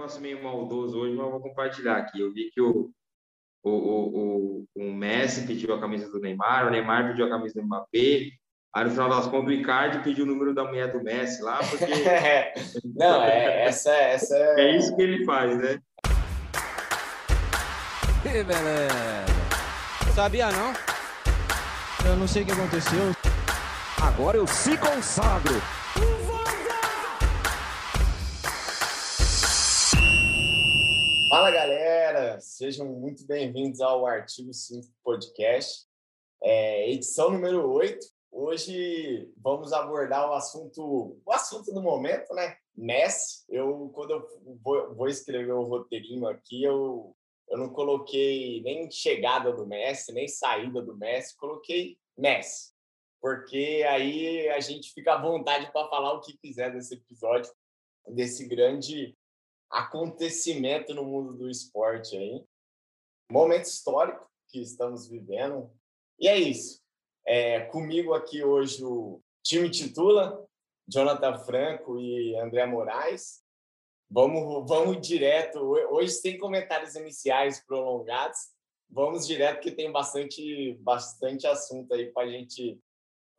negócio meio maldoso hoje, mas eu vou compartilhar aqui. Eu vi que o, o, o, o, Messi pediu a camisa do Neymar, o Neymar pediu a camisa do Mbappé, Aí no final das contas o Icardi pediu o número da mulher do Messi lá, porque. não, é, essa, essa é... é isso que ele faz, né? Beleza! Sabia não? Eu não sei o que aconteceu. Agora eu se consagro. Fala galera, sejam muito bem-vindos ao Artigo 5 Podcast, é, edição número 8. Hoje vamos abordar o assunto, o assunto do momento, né? Messi. Eu, quando eu vou, vou escrever o roteirinho aqui, eu, eu não coloquei nem chegada do Messi, nem saída do Messi, coloquei Messi. Porque aí a gente fica à vontade para falar o que quiser desse episódio, desse grande acontecimento no mundo do esporte aí. Momento histórico que estamos vivendo. E é isso. É, comigo aqui hoje o time titula, Jonathan Franco e André Moraes. Vamos, vamos direto. Hoje tem comentários iniciais prolongados. Vamos direto que tem bastante, bastante assunto aí para gente,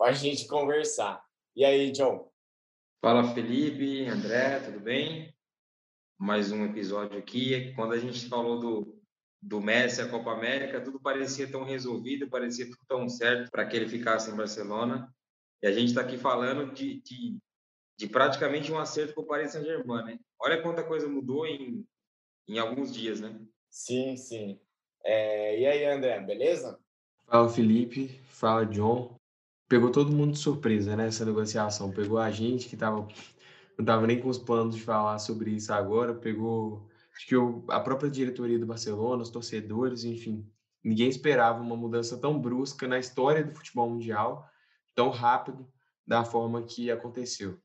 a gente conversar. E aí, John? Fala, Felipe, André, tudo bem? Mais um episódio aqui. Quando a gente falou do, do Messi à Copa América, tudo parecia tão resolvido, parecia tudo tão certo para que ele ficasse em Barcelona. E a gente está aqui falando de, de, de, praticamente um acerto com o Paris Saint-Germain, né? Olha quanta coisa mudou em, em alguns dias, né? Sim, sim. É, e aí, André, beleza? Fala, Felipe. Fala, John. Pegou todo mundo de surpresa, né, essa negociação. Pegou a gente que tava, não estava nem com os planos de falar sobre isso agora, pegou Acho que o, a própria diretoria do Barcelona, os torcedores, enfim, ninguém esperava uma mudança tão brusca na história do futebol mundial, tão rápido, da forma que aconteceu.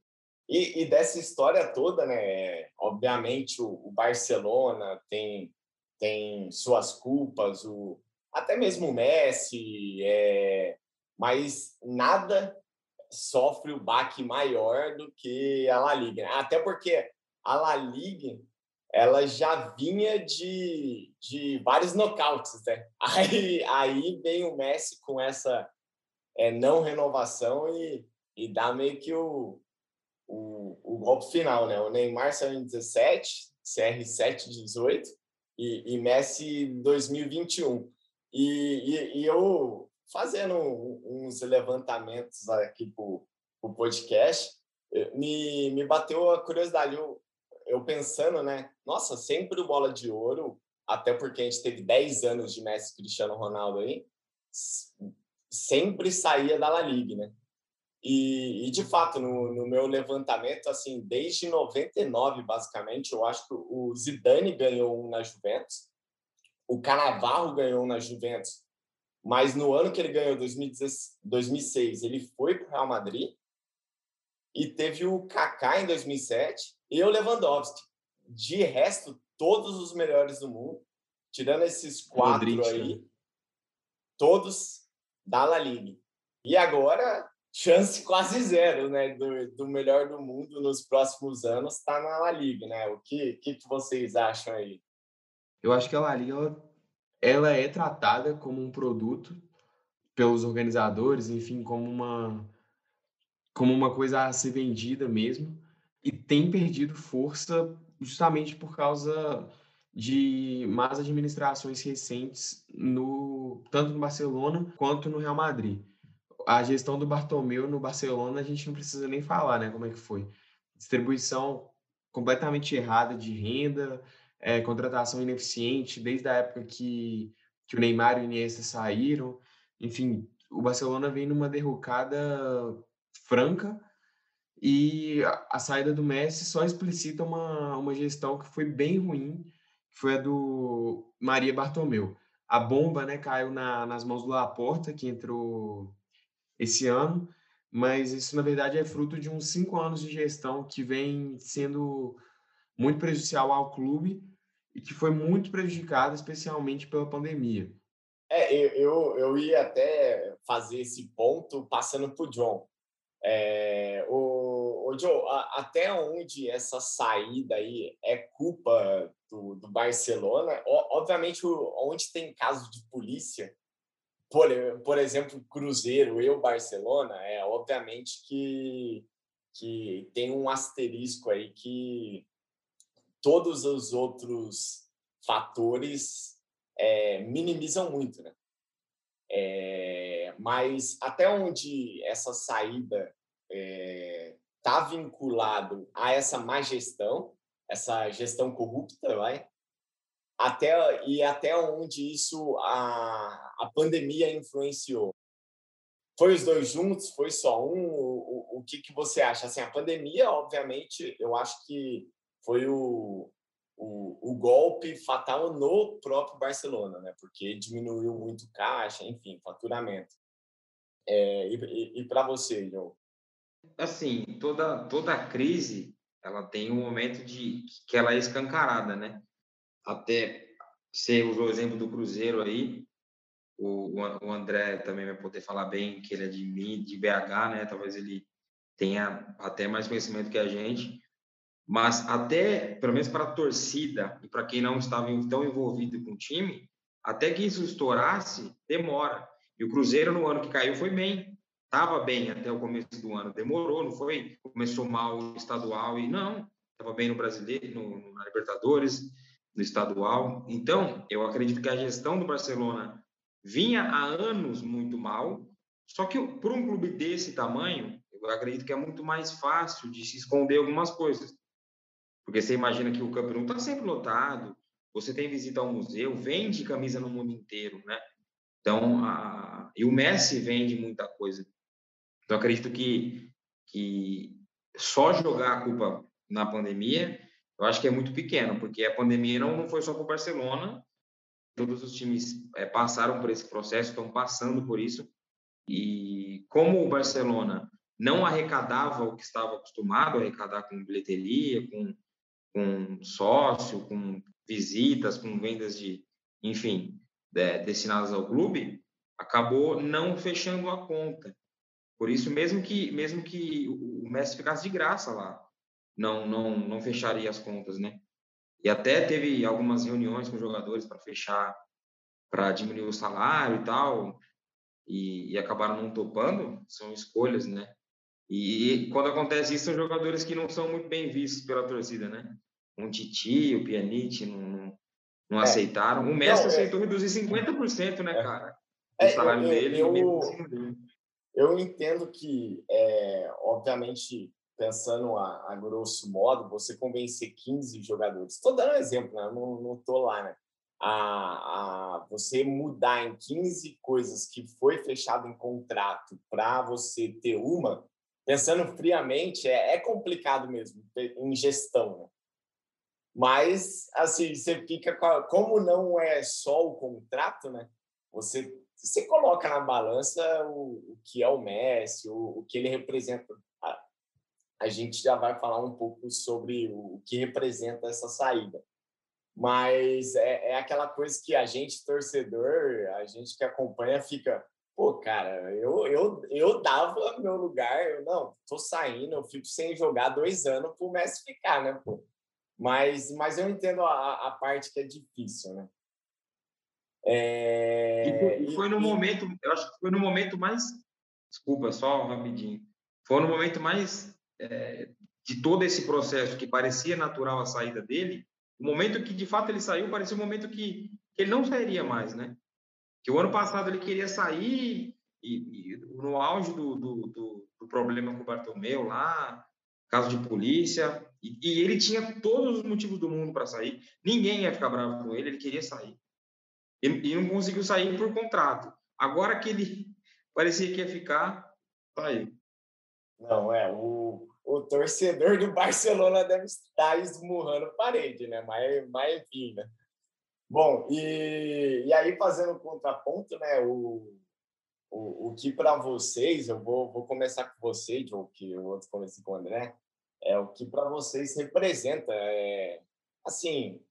E, e dessa história toda, né? Obviamente o, o, Barcelona tem tem suas culpas, o até mesmo o Messi, é, mas nada sofre o baque maior do que a La Liga. Né? Até porque a La Liga ela já vinha de, de vários nocautes, né? Aí, aí vem o Messi com essa é, não renovação e, e dá meio que o, o, o golpe final, né? O Neymar saiu em 17, CR7 18 e, e Messi 2021. E, e, e eu fazendo uns levantamentos aqui para o podcast, me, me bateu a curiosidade. Eu, eu pensando, né? Nossa, sempre o bola de ouro, até porque a gente teve 10 anos de Messi Cristiano Ronaldo aí, sempre saía da La Liga, né? E, e de fato, no, no, meu levantamento, assim, desde 99, basicamente, eu acho que o Zidane ganhou um na Juventus, o Canavarro ganhou um na Juventus, mas no ano que ele ganhou, 2006, ele foi para o Real Madrid, e teve o Kaká em 2007, e o Lewandowski. De resto, todos os melhores do mundo, tirando esses quatro aí, né? todos da La Liga. E agora, chance quase zero, né, do, do melhor do mundo nos próximos anos está na La Liga, né? O que, que, que vocês acham aí? Eu acho que a La Liga ela, é tratada como um produto pelos organizadores, enfim, como uma como uma coisa a ser vendida mesmo e tem perdido força justamente por causa de más administrações recentes no tanto no Barcelona quanto no Real Madrid. A gestão do Bartomeu no Barcelona a gente não precisa nem falar, né, como é que foi. Distribuição completamente errada de renda, é, contratação ineficiente desde a época que, que o Neymar e o Iniesta saíram. Enfim, o Barcelona vem numa derrocada franca e a, a, saída do Messi só explicita uma, uma gestão que foi bem ruim, que foi a do Maria Bartomeu. A bomba né, caiu na, nas mãos do Laporta, que entrou esse ano, mas isso, na verdade, é fruto de uns cinco anos de gestão que vem sendo muito prejudicial ao clube e que foi muito prejudicado, especialmente pela pandemia. É, eu, eu ia até fazer esse ponto passando para o John. É, o, o Joe, a, até onde essa saída aí é culpa do, do Barcelona. O, obviamente, o, onde tem caso de polícia, por, por exemplo, Cruzeiro e o Barcelona, é obviamente que, que tem um asterisco aí que todos os outros fatores é, minimizam muito, né? É, mas até onde essa saída está é, tá vinculado a essa má gestão, essa gestão corrupta, vai, até e até onde isso a, a pandemia influenciou. Foi os dois juntos? Foi só um? O, o, o que, que você acha? Assim, a pandemia, obviamente, eu acho que foi o, o, o golpe fatal no próprio Barcelona, né? Porque diminuiu muito caixa, enfim, faturamento. É, e, e, para você, João? Assim, toda toda crise ela tem um momento de que ela é escancarada, né? Até você usou o exemplo do Cruzeiro aí, o, o André também vai poder falar bem que ele é de de BH, né? Talvez ele tenha até mais conhecimento que a gente, mas até, pelo menos para a torcida e para quem não estava tão envolvido com o time, até que isso estourasse, demora. E o Cruzeiro no ano que caiu foi bem, estava bem até o começo do ano, demorou, não foi, começou mal o estadual e não, estava bem no Brasileiro, no, na Libertadores, no estadual. Então, eu acredito que a gestão do Barcelona vinha há anos muito mal, só que por um clube desse tamanho, eu acredito que é muito mais fácil de se esconder algumas coisas. Porque você imagina que o campeonato está sempre lotado, você tem visita ao museu, vende camisa no mundo inteiro, né? Então, a... e o Messi vende muita coisa. Então, acredito que, que só jogar a culpa na pandemia, eu acho que é muito pequeno, porque a pandemia não, não foi só para o Barcelona, todos os times é, passaram por esse processo, estão passando por isso, e como o Barcelona não arrecadava o que estava acostumado a arrecadar com bilheteria, com, com sócio, com visitas, com vendas de, enfim, é, destinadas ao clube, acabou não fechando a conta. Por isso, mesmo que mesmo que o Messi ficasse de graça lá, não não não fecharia as contas, né? E até teve algumas reuniões com jogadores para fechar, para diminuir o salário e tal, e, e, acabaram não topando. São escolhas, né? E, e quando acontece isso, são jogadores que não são muito bem vistos pela torcida, né? Um Titi, o Pjanic não, não, é. aceitaram. O Messi não, é aceitou é... reduzir 50%, né, cara? O é, salário eu, dele. Eu, eu, eu entendo que, é, obviamente, pensando a, a, grosso modo, você convencer 15 jogadores. Estou dando um exemplo, né? não estou lá, né? A, a, você mudar em 15 coisas que foi fechado em contrato para você ter uma, pensando friamente, é, é complicado mesmo em gestão. Né? Mas, assim, você fica. Como não é só o contrato, né? Você você coloca na balança o, o que é o Messi, o, o que ele representa. A, a, gente já vai falar um pouco sobre o, o que representa essa saída. Mas é, é aquela coisa que a gente, torcedor, a gente que acompanha, fica pô, cara, eu, eu, eu dava meu lugar, eu não, tô saindo, eu fico sem jogar dois anos pro Messi ficar, né, pô? Mas, mas eu entendo a, a parte que é difícil, né? É... E, foi, e foi no e... momento, eu acho que foi no momento mais, desculpa, só rapidinho, foi no momento mais é, de todo esse processo que parecia natural a saída dele, o momento que de fato ele saiu parecia um momento que, que ele não sairia mais, né? Que o ano passado ele queria sair e, e no auge do, do, do, do, problema com o Bartomeu lá, caso de polícia, e, e ele tinha todos os motivos do mundo para sair, ninguém ia ficar bravo com ele, ele queria sair e, não conseguiu sair por contrato. Agora que ele parecia que ia ficar, saiu. Não, é, o, o torcedor do Barcelona deve estar esmurrando parede, né? Mas, mas enfim, né? Bom, e, e aí fazendo contraponto, né? O, o, o que para vocês, eu vou, vou começar com você, Joe, que eu outro comecei com o André, é o que para vocês representa, é, assim,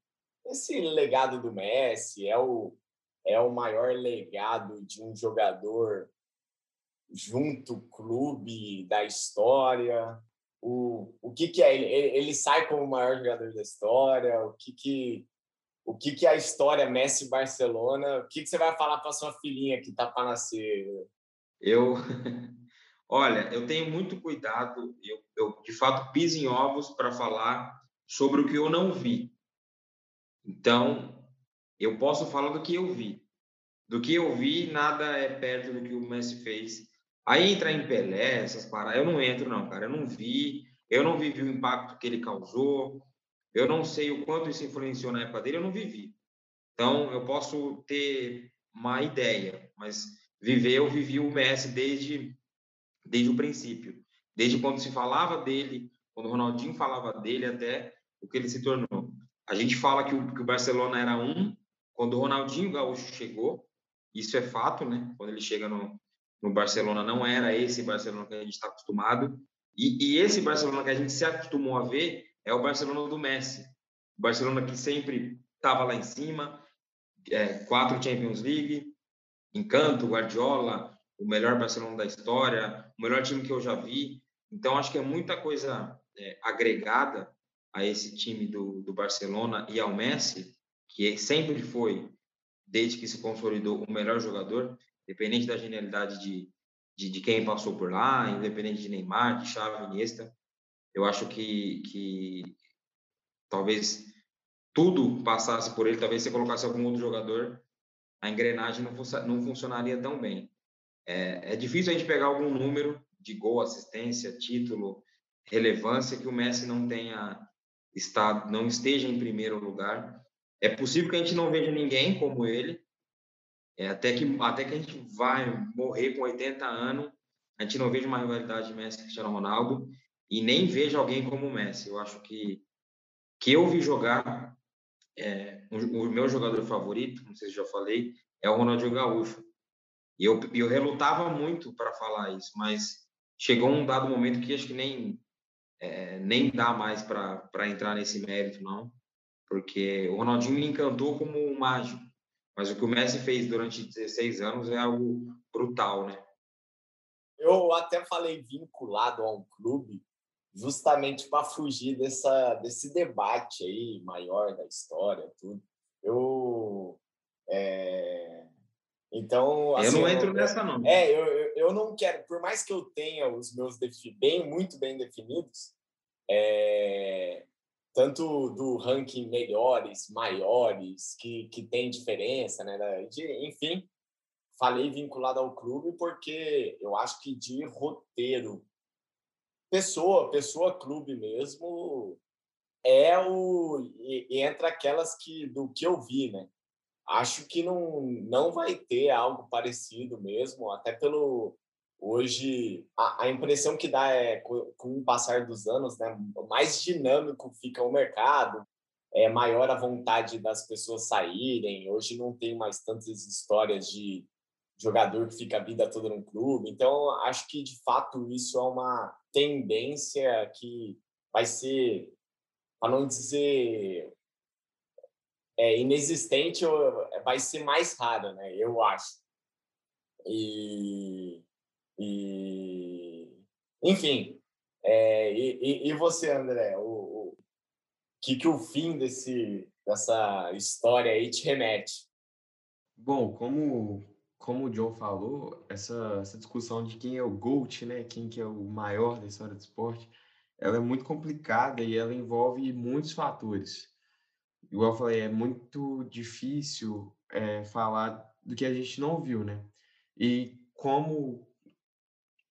esse legado do Messi é o, é o maior legado de um jogador junto clube da história. o, o que, que é? Ele, ele sai como o maior jogador da história? O que, que, o que, que é a história Messi-Barcelona? O que, que você vai falar para sua filhinha que está para nascer? Eu, olha, eu tenho muito cuidado, eu, eu de fato piso em ovos para falar sobre o que eu não vi. Então, eu posso falar do que eu vi. Do que eu vi, nada é perto do que o Messi fez Aí entrar em Pelé, essas paradas, eu não entro não, cara. Eu não vi, eu não vivi o impacto que ele causou, eu não sei o quanto isso influenciou na época dele, eu não vivi. Então, eu posso ter uma ideia, mas viver, eu vivi o Messi desde, desde o princípio. Desde quando se falava dele, quando o Ronaldinho falava dele, até o que ele se tornou. A gente fala que o, que o Barcelona era um, quando o Ronaldinho Gaúcho chegou, isso é fato, né? Quando ele chega no, no Barcelona não era esse Barcelona que a gente está acostumado. E, e, esse Barcelona que a gente se acostumou a ver é o Barcelona do Messi. O Barcelona que sempre estava lá em cima, é, quatro Champions League, encanto, Guardiola, o melhor Barcelona da história, o melhor time que eu já vi. Então, acho que é muita coisa é, agregada a esse time do, do Barcelona e ao Messi, que sempre foi, desde que se consolidou, o melhor jogador independente da genialidade de, de, de, quem passou por lá, independente de Neymar, de Xavi, Iniesta, eu acho que, que talvez tudo passasse por ele, talvez se colocasse algum outro jogador, a engrenagem não, não funcionaria tão bem. É, é difícil a gente pegar algum número de gol, assistência, título, relevância que o Messi não tenha estado, não esteja em primeiro lugar. É possível que a gente não veja ninguém como ele, é, até, que, até que a gente vai morrer com 80 anos, a gente não veja uma rivalidade de Messi e Cristiano Ronaldo e nem veja alguém como o Messi. Eu acho que que eu vi jogar, é, o, o, meu jogador favorito, sei se já falei, é o Ronaldinho Gaúcho. E eu, eu relutava muito para falar isso, mas chegou um dado momento que acho que nem, é, nem dá mais para entrar nesse mérito, não. Porque o Ronaldinho me encantou como um mágico. Mas o que o Messi fez durante 16 anos é algo brutal, né? Eu até falei vinculado a um clube, justamente para fugir dessa, desse debate aí maior da história, tudo. Eu. É... Então. Assim, eu não entro eu, nessa, não. É, eu, eu não quero, por mais que eu tenha os meus bem, muito bem definidos, é, tanto do ranking melhores, maiores, que, que tem diferença, né? De, enfim, falei vinculado ao clube porque eu acho que de roteiro, pessoa, pessoa clube mesmo, é o entra aquelas que do que eu vi, né? Acho que não não vai ter algo parecido mesmo, até pelo Hoje, a, a impressão que dá é, com, com o passar dos anos, né, mais dinâmico fica o mercado, é maior a vontade das pessoas saírem. Hoje não tem mais tantas histórias de jogador que fica a vida toda no clube. Então, acho que de fato isso é uma tendência que vai ser, para não dizer é, inexistente, vai ser mais rara, né? Eu acho. E e, enfim, é, e, e, você, André, o, o, que, que o fim desse, dessa história aí te remete? Bom, como, como o John falou, essa, essa discussão de quem é o GOAT, né, quem que é o maior da história do esporte, ela é muito complicada e ela envolve muitos fatores. Igual eu falei, é muito difícil é, falar do que a gente não viu, né? E como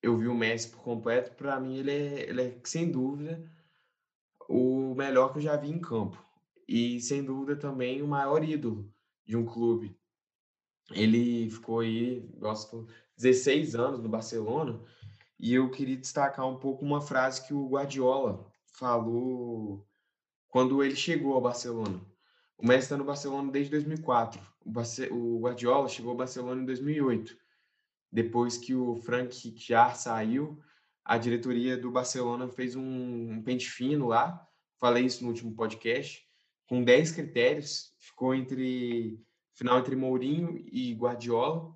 eu vi o Messi por completo, para mim ele é, ele é, sem dúvida, o melhor que eu já vi em campo. E, sem dúvida, também o maior ídolo de um clube. Ele ficou aí, gosto, 16 anos no Barcelona, e eu queria destacar um pouco uma frase que o Guardiola falou quando ele chegou ao Barcelona. O Messi está no Barcelona desde 2004. O, Guardiola chegou ao Barcelona em 2008 depois que o Frank Rijkaard saiu, a diretoria do Barcelona fez um pente fino lá, falei isso no último podcast, com 10 critérios, ficou entre final entre Mourinho e Guardiola,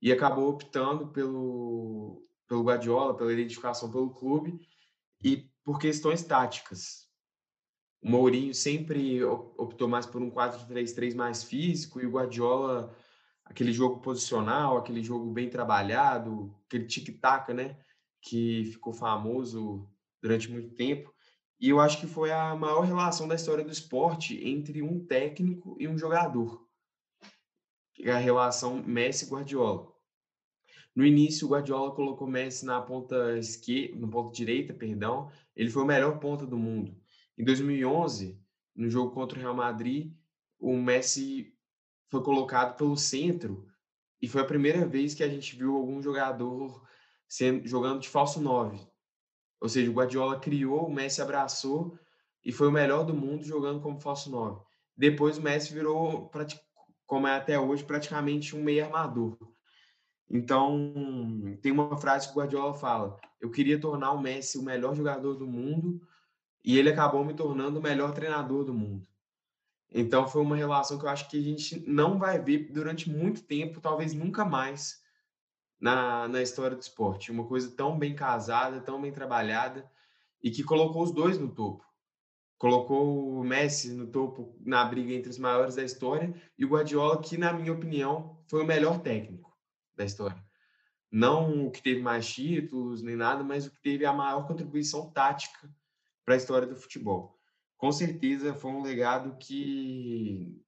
e acabou optando pelo, pelo Guardiola, pela identificação pelo clube, e por questões táticas. O Mourinho sempre optou mais por um 4-3-3 mais físico e o Guardiola aquele jogo posicional, aquele jogo bem trabalhado, aquele tic-tac, né, que ficou famoso durante muito tempo. E eu acho que foi a maior relação da história do esporte entre um técnico e um jogador. É a relação Messi-Guardiola. No início, o Guardiola colocou Messi na ponta esquerda, na ponta direita, perdão. Ele foi o melhor ponta do mundo. Em 2011, no jogo contra o Real Madrid, o Messi foi colocado pelo centro e foi a primeira vez que a gente viu algum jogador sendo, jogando de falso 9. Ou seja, o Guardiola criou, o Messi abraçou e foi o melhor do mundo jogando como falso 9. Depois o Messi virou, como é até hoje, praticamente um meio armador. Então, tem uma frase que o Guardiola fala: Eu queria tornar o Messi o melhor jogador do mundo e ele acabou me tornando o melhor treinador do mundo. Então, foi uma relação que eu acho que a gente não vai ver durante muito tempo, talvez nunca mais, na, na história do esporte. Uma coisa tão bem casada, tão bem trabalhada e que colocou os dois no topo. Colocou o Messi no topo na briga entre os maiores da história e o Guardiola, que, na minha opinião, foi o melhor técnico da história. Não o que teve mais títulos nem nada, mas o que teve a maior contribuição tática para a história do futebol. Com certeza foi um legado que,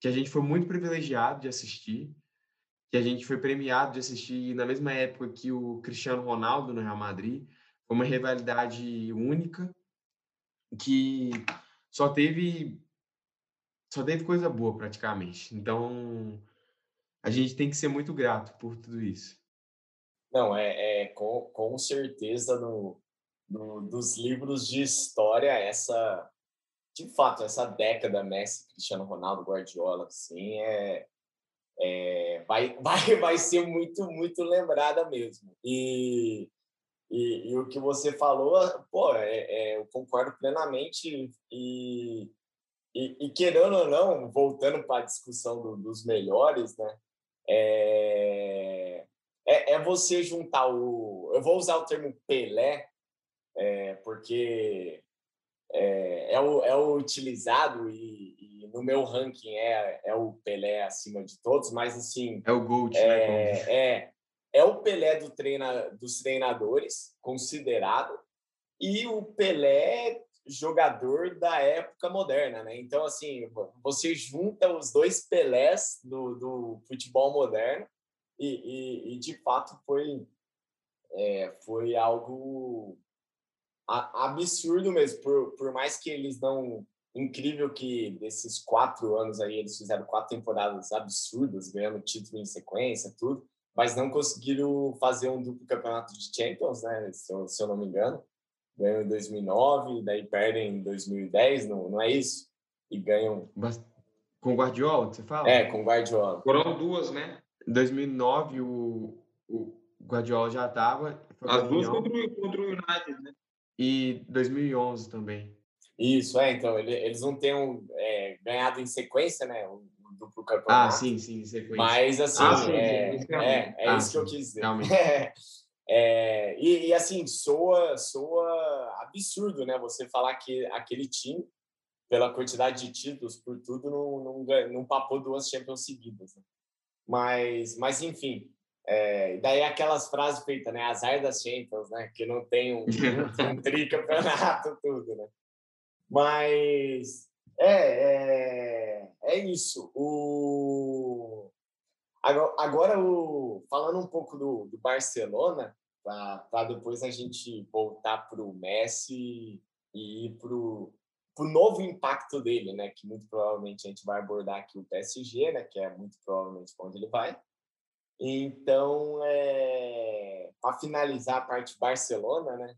que a gente foi muito privilegiado de assistir que a gente foi premiado de assistir na mesma época que o Cristiano Ronaldo no Real Madrid. Foi uma rivalidade única que só teve só teve coisa boa praticamente. Então a gente tem que ser muito grato por tudo isso. Não, é, é com, com certeza no, no, dos livros de história essa de fato essa década Messi, Cristiano Ronaldo, Guardiola, assim é é, vai, vai, vai ser muito, muito lembrada mesmo. E, e, e o que você falou, pô, é, é, eu concordo plenamente. E, e, e, querendo ou não, voltando para a discussão do, dos melhores, né? É, é, é, você juntar o. Eu vou usar o termo Pelé, é, porque é, é, o, é o utilizado e, e, no meu ranking é, é o Pelé acima de todos, mas assim... É o Gold, né? É, é o Pelé do treina, dos treinadores, considerado, e o Pelé jogador da época moderna, né? Então, assim, você junta os dois Pelés do, do futebol moderno e, e, e de fato foi, é, foi algo absurdo mesmo, por, por mais que eles não. Incrível que desses quatro anos aí eles fizeram quatro temporadas absurdas, ganhando título em sequência, tudo, mas não conseguiram fazer um duplo campeonato de Champions, né? Se eu, se eu não me engano. Ganham em 2009, daí perdem em 2010, não, não é isso? E ganham. Com o Guardiola, você fala? É, com o Guardiola. Foram duas, né? Em 2009, o, o Guardiola já estava. As duas contra o, contra o United, né? E 2011 também. Isso, é. Então, eles não têm é, ganhado em sequência, né? O, campeonato. Ah, sim, sim, sequência. Mas, assim, ah, sim, é, sim, é, é ah, isso que eu quis dizer. É, e, e, assim, soa, soa absurdo, né? Você falar que aquele time, pela quantidade de títulos, por tudo, não, não, não papou duas Champions seguidas. Né? Mas, mas, enfim, é, daí aquelas frases feitas, né? Azar das Champions, né? Que não tem um, um, um tricampeonato, tudo, né? Mas é, é, é isso. O, agora, agora o, falando um pouco do, do Barcelona, para depois a gente voltar para o Messi e ir para o novo impacto dele, né? Que muito provavelmente a gente vai abordar aqui o PSG, né? Que é muito provavelmente onde ele vai. Então, é, para finalizar a parte Barcelona, né?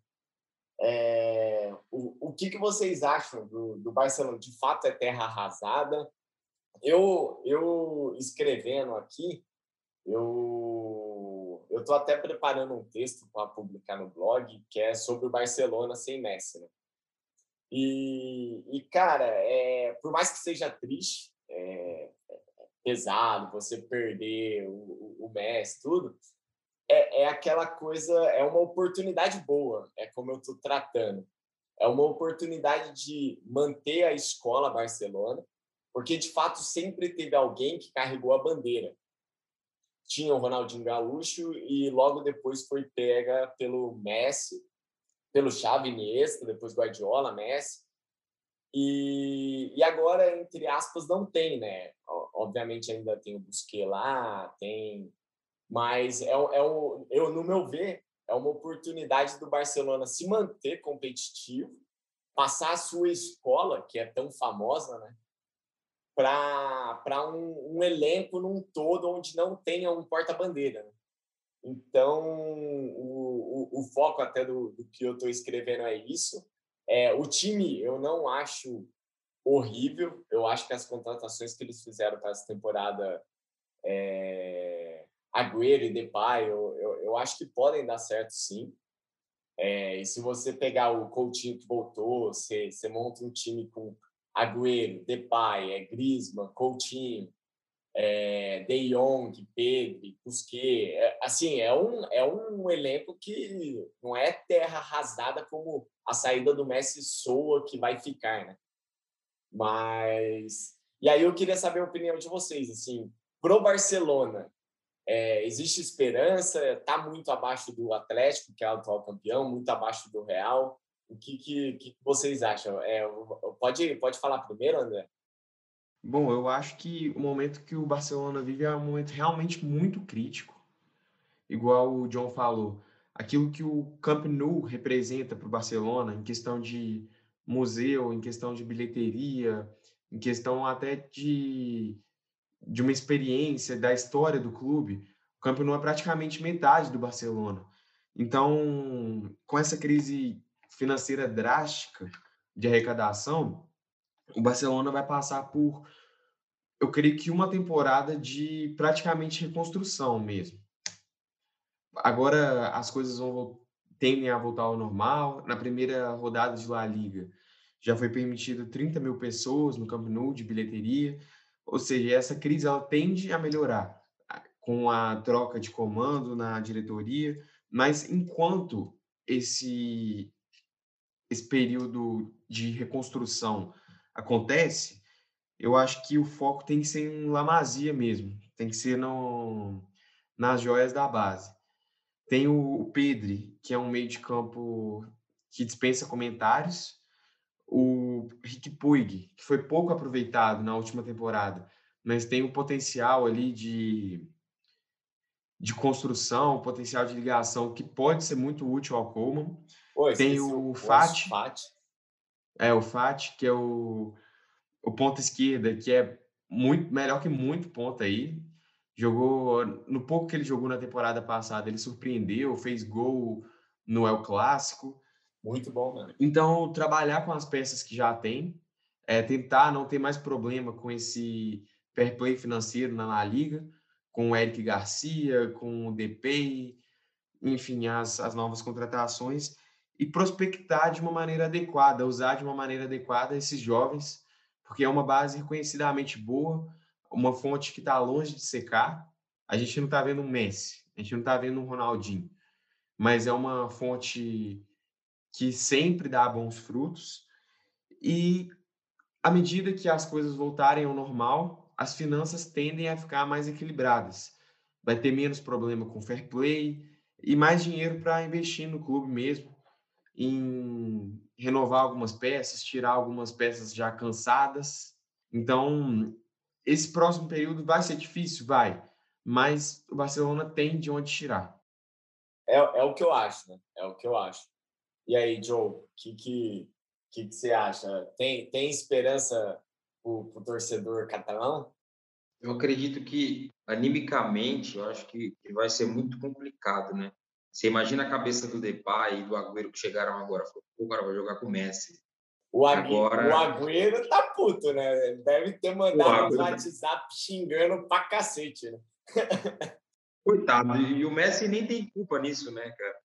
É, o, o que, que vocês acham do, do Barcelona? De fato é terra arrasada? Eu, eu escrevendo aqui, eu eu estou até preparando um texto para publicar no blog que é sobre o Barcelona sem Messi. Né? E, e cara, é, por mais que seja triste, é, pesado, você perder o, o Messi, tudo. é, é aquela coisa, é uma oportunidade boa, é como eu estou tratando. É uma oportunidade de manter a escola Barcelona, porque de fato sempre teve alguém que carregou a bandeira. Tinha o Ronaldinho Gaúcho e logo depois foi pega pelo Messi, pelo Xavi Iniesta, depois Guardiola, Messi. E, e agora, entre aspas, não tem, né? Obviamente ainda tem o Busquets lá, tem mas é, é um, eu, no meu ver, é uma oportunidade do Barcelona se manter competitivo, passar a sua escola, que é tão famosa, né? Para um, um, elenco num todo onde não tenha um porta-bandeira. Né? Então, o, o, o, foco até do, do que eu estou escrevendo é isso. É, o time eu não acho horrível, eu acho que as contratações que eles fizeram para essa temporada é, Agüero e Depay, eu, eu, eu acho que podem dar certo sim. É, e se você pegar o Coutinho que voltou, você, você monta um time com Agüero, Depay, é Griezmann, Coutinho, é, De Jong, Pedro, Busquets, é, assim, é um, é um elenco que não é terra arrasada como a saída do Messi soa que vai ficar, né? Mas... E aí eu queria saber a opinião de vocês, assim, pro Barcelona, é, existe esperança? Está muito abaixo do Atlético, que é o atual campeão, muito abaixo do Real. O que, que, que vocês acham? É, pode, pode falar primeiro, André? Bom, eu acho que o momento que o Barcelona vive é um momento realmente muito crítico. Igual o John falou, aquilo que o Camp Nou representa para o Barcelona em questão de museu, em questão de bilheteria, em questão até de de uma experiência da história do clube, o Camp Nou é praticamente metade do Barcelona. Então, com essa crise financeira drástica de arrecadação, o Barcelona vai passar por, eu creio que uma temporada de praticamente reconstrução mesmo. Agora as coisas vão tendem a voltar ao normal. Na primeira rodada de La Liga já foi permitido 30 mil pessoas no Camp Nou de bilheteria. Ou seja, essa crise ela tende a melhorar com a troca de comando na diretoria, mas enquanto esse esse período de reconstrução acontece, eu acho que o foco tem que ser em Lamazia mesmo, tem que ser no, nas joias da base. Tem o Pedri, que é um meio de campo que dispensa comentários, o Rick Puig, que foi pouco aproveitado na última temporada, mas tem um potencial ali de, de construção, potencial de ligação que pode ser muito útil ao Coleman. Tem o, o Fati, Fati. É, o Fati, que é o, o ponta esquerda, que é muito melhor que muito ponta aí. Jogou, no pouco que ele jogou na temporada passada, ele surpreendeu, fez gol no El Clássico. Muito bom, mano. Então, trabalhar com as peças que já tem, é, tentar não ter mais problema com esse fair play financeiro na La Liga, com o Eric Garcia, com o DP, enfim, as, as novas contratações, e prospectar de uma maneira adequada, usar de uma maneira adequada esses jovens, porque é uma base reconhecidamente boa, uma fonte que está longe de secar. A gente não está vendo um Messi, a gente não está vendo um Ronaldinho, mas é uma fonte que sempre dá bons frutos. E à medida que as coisas voltarem ao normal, as finanças tendem a ficar mais equilibradas. Vai ter menos problema com fair play e mais dinheiro para investir no clube mesmo, em renovar algumas peças, tirar algumas peças já cansadas. Então, esse próximo período vai ser difícil, vai, mas o Barcelona tem de onde tirar. É, é o que eu acho, né? É o que eu acho. E aí, Joe, o que, que, que, que, você acha? Tem, tem esperança para o torcedor catalão? Eu acredito que, animicamente, eu acho que, que vai ser muito complicado, né? Você imagina a cabeça do Depay e do Agüero que chegaram agora. o cara vai jogar com o Messi. O, agora... o Agüero tá puto, né? Deve ter mandado um WhatsApp xingando pra cacete, né? Coitado. E o Messi nem tem culpa nisso, né, cara?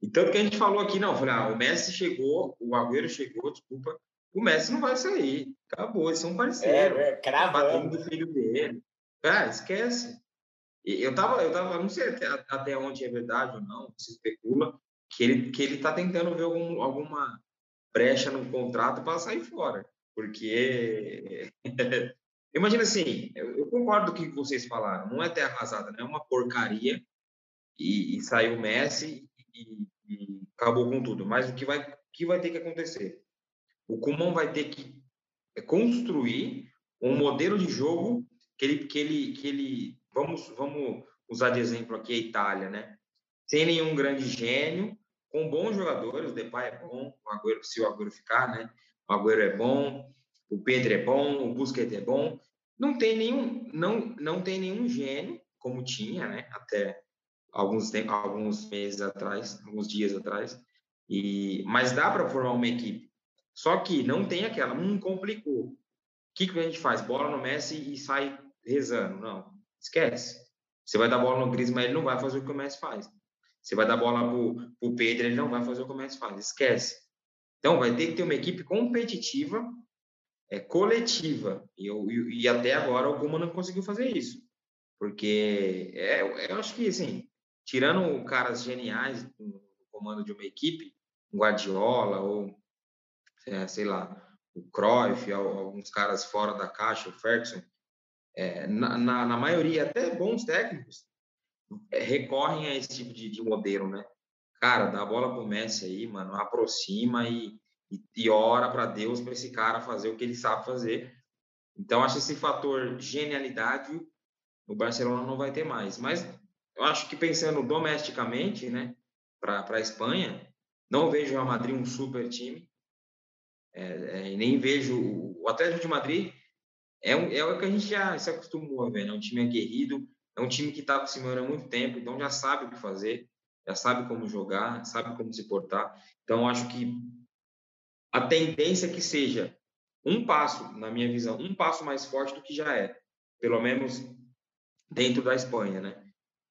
E tanto que a gente falou aqui, não, falei, ah, o Messi chegou, o Agüero chegou, desculpa, o Messi não vai sair. Acabou, eles são parceiros. É, é cravando. do filho dele. Cara, esquece. Eu tava, eu tava, não sei até, até onde é verdade ou não, se especula, que ele que ele tá tentando ver algum, alguma brecha no contrato para sair fora, porque imagina assim, eu, eu, concordo com o que vocês falaram, não é terra arrasada, não é uma porcaria e, e saiu o Messi e, e, acabou com tudo, mas o que vai que vai ter que acontecer? O Kuman vai ter que construir um modelo de jogo que ele que ele que ele vamos vamos usar de exemplo aqui a Itália, né? Sem nenhum grande gênio, com bons jogadores, o Depay é bom, o Agüero, se o Agüero ficar, né? O Agüero é bom, o Pedro é bom, o Busquets é bom. Não tem nenhum, não, não tem nenhum gênio como tinha, né? Até alguns alguns meses atrás, alguns dias atrás. E mas dá para formar uma equipe. Só que não tem aquela, hum, complicou. O que que a gente faz? Bola no Messi e sai rezando? Não, esquece. Você vai dar bola no Griezmann, ele não vai fazer o que o Messi faz. Você vai dar bola para o Pedro, ele não vai fazer o que o Messi faz. Esquece. Então, vai ter que ter uma equipe competitiva, é, coletiva. E, eu, e, e até agora o Guma não conseguiu fazer isso. Porque é, eu acho que, assim, tirando caras geniais no comando de uma equipe, um Guardiola ou, é, sei lá, o Cruyff, alguns caras fora da caixa, o Ferguson, é, na, na, na, maioria, até bons técnicos, é, recorrem a esse tipo de, de, modelo, né? Cara, dá a bola pro Messi aí, mano, aproxima e, e, e ora para Deus para esse cara fazer o que ele sabe fazer. Então, acho esse fator genialidade o Barcelona não vai ter mais. Mas eu acho que pensando domesticamente, né, para a Espanha, não vejo o Real Madrid um super time. É, é, nem vejo o Atlético de Madrid é, um, é o que a gente já se acostumou ver, né? Um time aguerrido, é um time que está Simeone há muito tempo, então já sabe o que fazer, já sabe como jogar, sabe como se portar. Então, acho que a tendência é que seja um passo, na minha visão, um passo mais forte do que já é, pelo menos dentro da Espanha, né?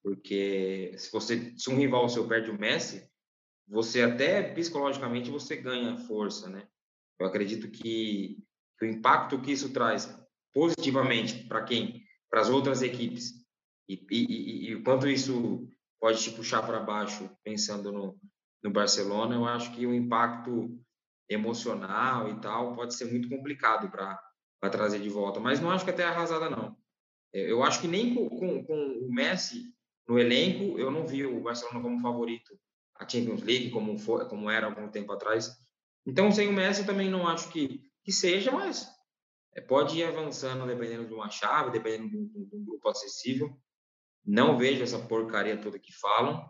Porque se você, se um rival seu perde o Messi, você até psicologicamente você ganha força, né? Eu acredito que, que o impacto que isso traz positivamente para quem, para as outras equipes, e, e, e, o quanto isso pode te puxar para baixo, pensando no, no Barcelona, eu acho que o impacto emocional e tal pode ser muito complicado para trazer de volta. Mas não acho que até arrasada, não. É, eu acho que nem com, com, com, o Messi no elenco, eu não vi o Barcelona como favorito a Champions League, como, foi, como era algum tempo atrás. Então, sem o Messi, também não acho que, que seja, mas é, pode ir avançando dependendo de uma chave, dependendo de um, de um grupo acessível. Não vejo essa porcaria toda que falam,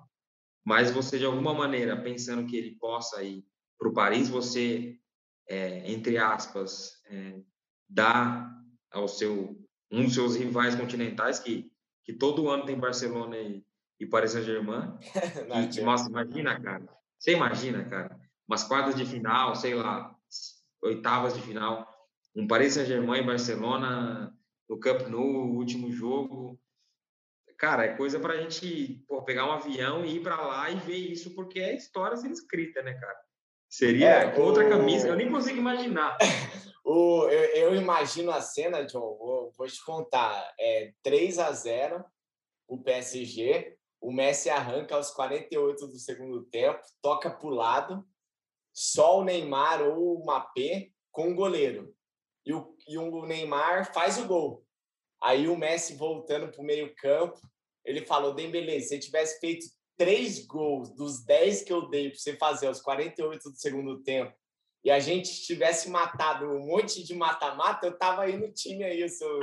mas você, de alguma maneira, pensando que ele possa ir para o Paris, você, é, entre aspas, é, dá ao seu um dos seus rivais continentais, que, que todo ano tem Barcelona e, e Paris Saint-Germain. nossa, imagina, cara. Você imagina, cara. Umas quartas de final, sei lá, oitavas de final. Um Paris Saint-Germain e Barcelona no Camp Nou, último jogo cara, é coisa para a gente pô, pegar um avião e ir para lá e ver isso, porque é história sendo escrita, né, cara? Seria é, outra o... camisa, eu nem consigo imaginar. o, eu, eu, imagino a cena, John, vou, vou te contar. É 3 a 0 o PSG, o Messi arranca aos 48 do segundo tempo, toca para o lado, só o Neymar ou o Mapé com o goleiro. E o, e o Neymar faz o gol. Aí o Messi voltando para o meio-campo, ele falou: Dembele, se você tivesse feito três gols dos dez que eu dei para você fazer aos 48 do segundo tempo e a gente tivesse matado um monte de mata-mata, eu tava aí no time aí, seu...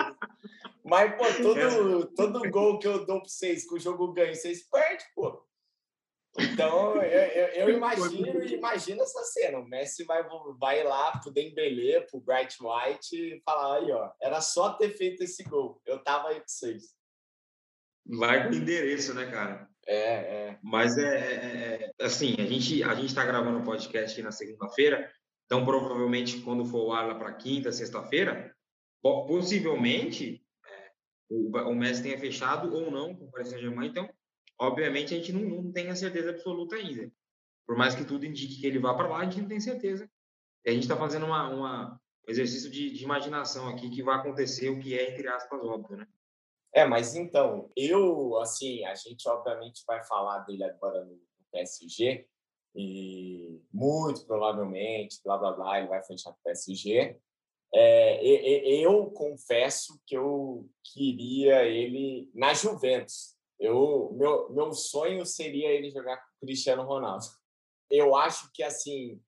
Mas, pô, todo, todo gol que eu dou para vocês, que o jogo ganha, vocês perdem, pô. Então, eu, eu, eu imagino imagino essa cena. O Messi vai, vai lá pro Dembélé, pro Bright White e falar, aí, ó, era só ter feito esse gol. Eu tava aí com vocês. Vai com endereço, né, cara? É, é. Mas é, é, é assim, a gente a gente está gravando o podcast aqui na segunda-feira, então provavelmente quando for o ar lá para quinta, sexta-feira, possivelmente é, o, o Messi tenha fechado ou não com o Paris Saint-Germain, então Obviamente, a gente não, não tem a certeza absoluta ainda. Por mais que tudo indique que ele vá para lá, a gente não tem certeza. E a gente está fazendo uma, uma, um exercício de, de, imaginação aqui que vai acontecer o que é, entre aspas, óbvio, né? É, mas então, eu, assim, a gente obviamente vai falar dele agora no PSG, e muito provavelmente, blá blá blá, ele vai fechar com o PSG. É, eu confesso que eu queria ele na Juventus. Eu, meu, meu sonho seria ele jogar com Cristiano Ronaldo. Eu acho que assim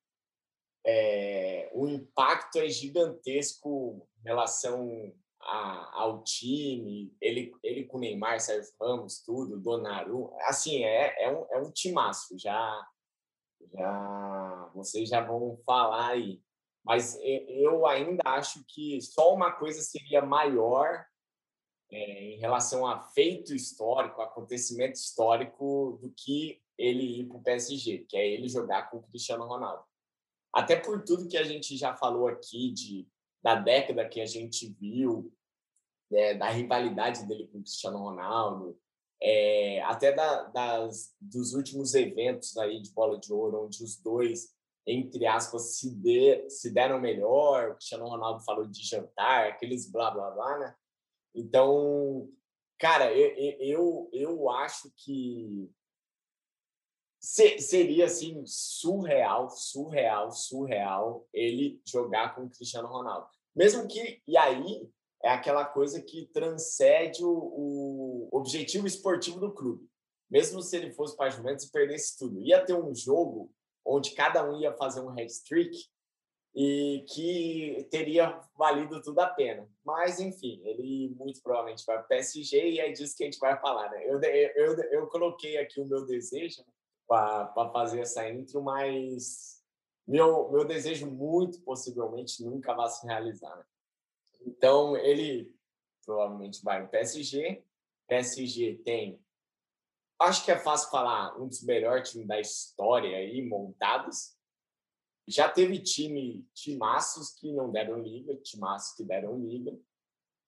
é, o impacto é gigantesco em relação a, ao time, ele, ele com Neymar, Sérgio Ramos, tudo, Donnarumma, assim, é, é, um, é um timaço, já, já vocês já vão falar aí. Mas eu ainda acho que só uma coisa seria maior é, em relação a feito histórico, acontecimento histórico, do que ele ir para o PSG, que é ele jogar com o Cristiano Ronaldo. Até por tudo que a gente já falou aqui de da década que a gente viu, é, da rivalidade dele com o Cristiano Ronaldo, é, até da, das, dos últimos eventos aí de bola de ouro, onde os dois, entre aspas, se, de, se deram melhor, o Cristiano Ronaldo falou de jantar, aqueles blá blá blá, né? Então, cara, eu, eu, eu acho que seria assim surreal, surreal, surreal ele jogar com o Cristiano Ronaldo. Mesmo que e aí é aquela coisa que transcende o, o objetivo esportivo do clube. Mesmo se ele fosse para Juventus e perdesse tudo, ia ter um jogo onde cada um ia fazer um hat-trick e que teria valido tudo a pena. Mas, enfim, ele muito provavelmente vai para o PSG e é disso que a gente vai falar. Né? Eu, eu, eu coloquei aqui o meu desejo para fazer essa intro, mas meu, meu desejo muito possivelmente nunca vai se realizar. Né? Então, ele provavelmente vai no PSG. PSG tem, acho que é fácil falar, um dos melhores times da história aí, montados. Já teve time, timaços que não deram liga, timaços que deram liga. O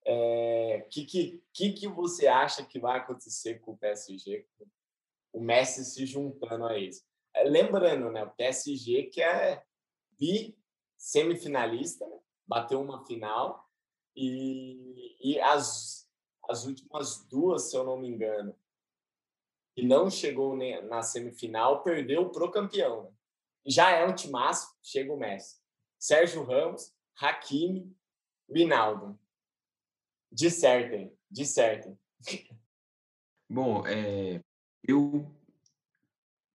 é, que, que, que, que você acha que vai acontecer com o PSG, o Messi se juntando a eles? É, lembrando, né, o PSG que é bi semifinalista, né? bateu uma final e, e as, as últimas duas, se eu não me engano, que não chegou na semifinal, perdeu pro campeão. Né? Já é um timaço, chega o Messi. Sérgio Ramos, Hakimi, Rinaldo. Dissertem, dissertem. Bom, é, eu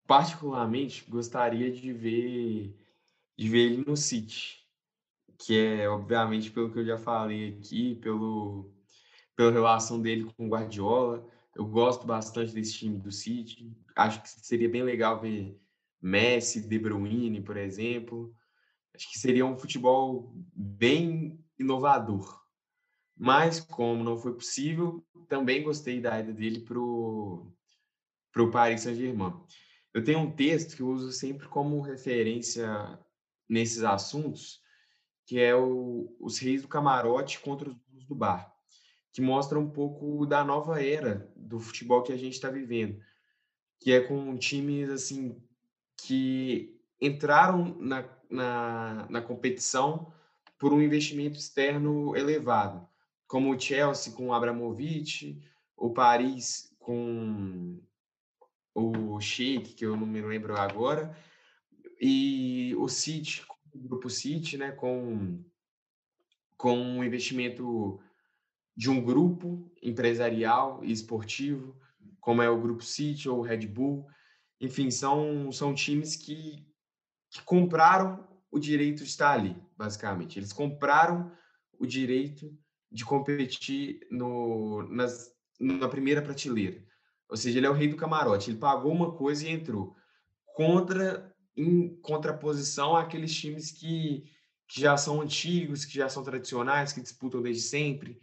particularmente gostaria de ver de ver ele no City que é, obviamente, pelo que eu já falei aqui, pelo, pela relação dele com o Guardiola. Eu gosto bastante desse time do City. Acho que seria bem legal ver Messi, De Bruyne, por exemplo. Acho que seria um futebol bem inovador. Mas, como não foi possível, também gostei da ida dele para o Paris Saint-Germain. Eu tenho um texto que eu uso sempre como referência nesses assuntos, que é o, Os Reis do Camarote contra os Donos do Bar, que mostra um pouco da nova era do futebol que a gente está vivendo, que é com times assim que entraram na, na, na competição por um investimento externo elevado, como o Chelsea com o Abramovich, o Paris com o Sheik, que eu não me lembro agora, e o City Grupo City, né, com, com um investimento de um grupo empresarial e esportivo, como é o Grupo City ou o Red Bull. Enfim, são, são times que, que compraram o direito de estar ali, basicamente. Eles compraram o direito de competir no, nas, na primeira prateleira. Ou seja, ele é o rei do camarote. Ele pagou uma coisa e entrou contra em contraposição àqueles times que, que já são antigos, que já são tradicionais, que disputam desde sempre,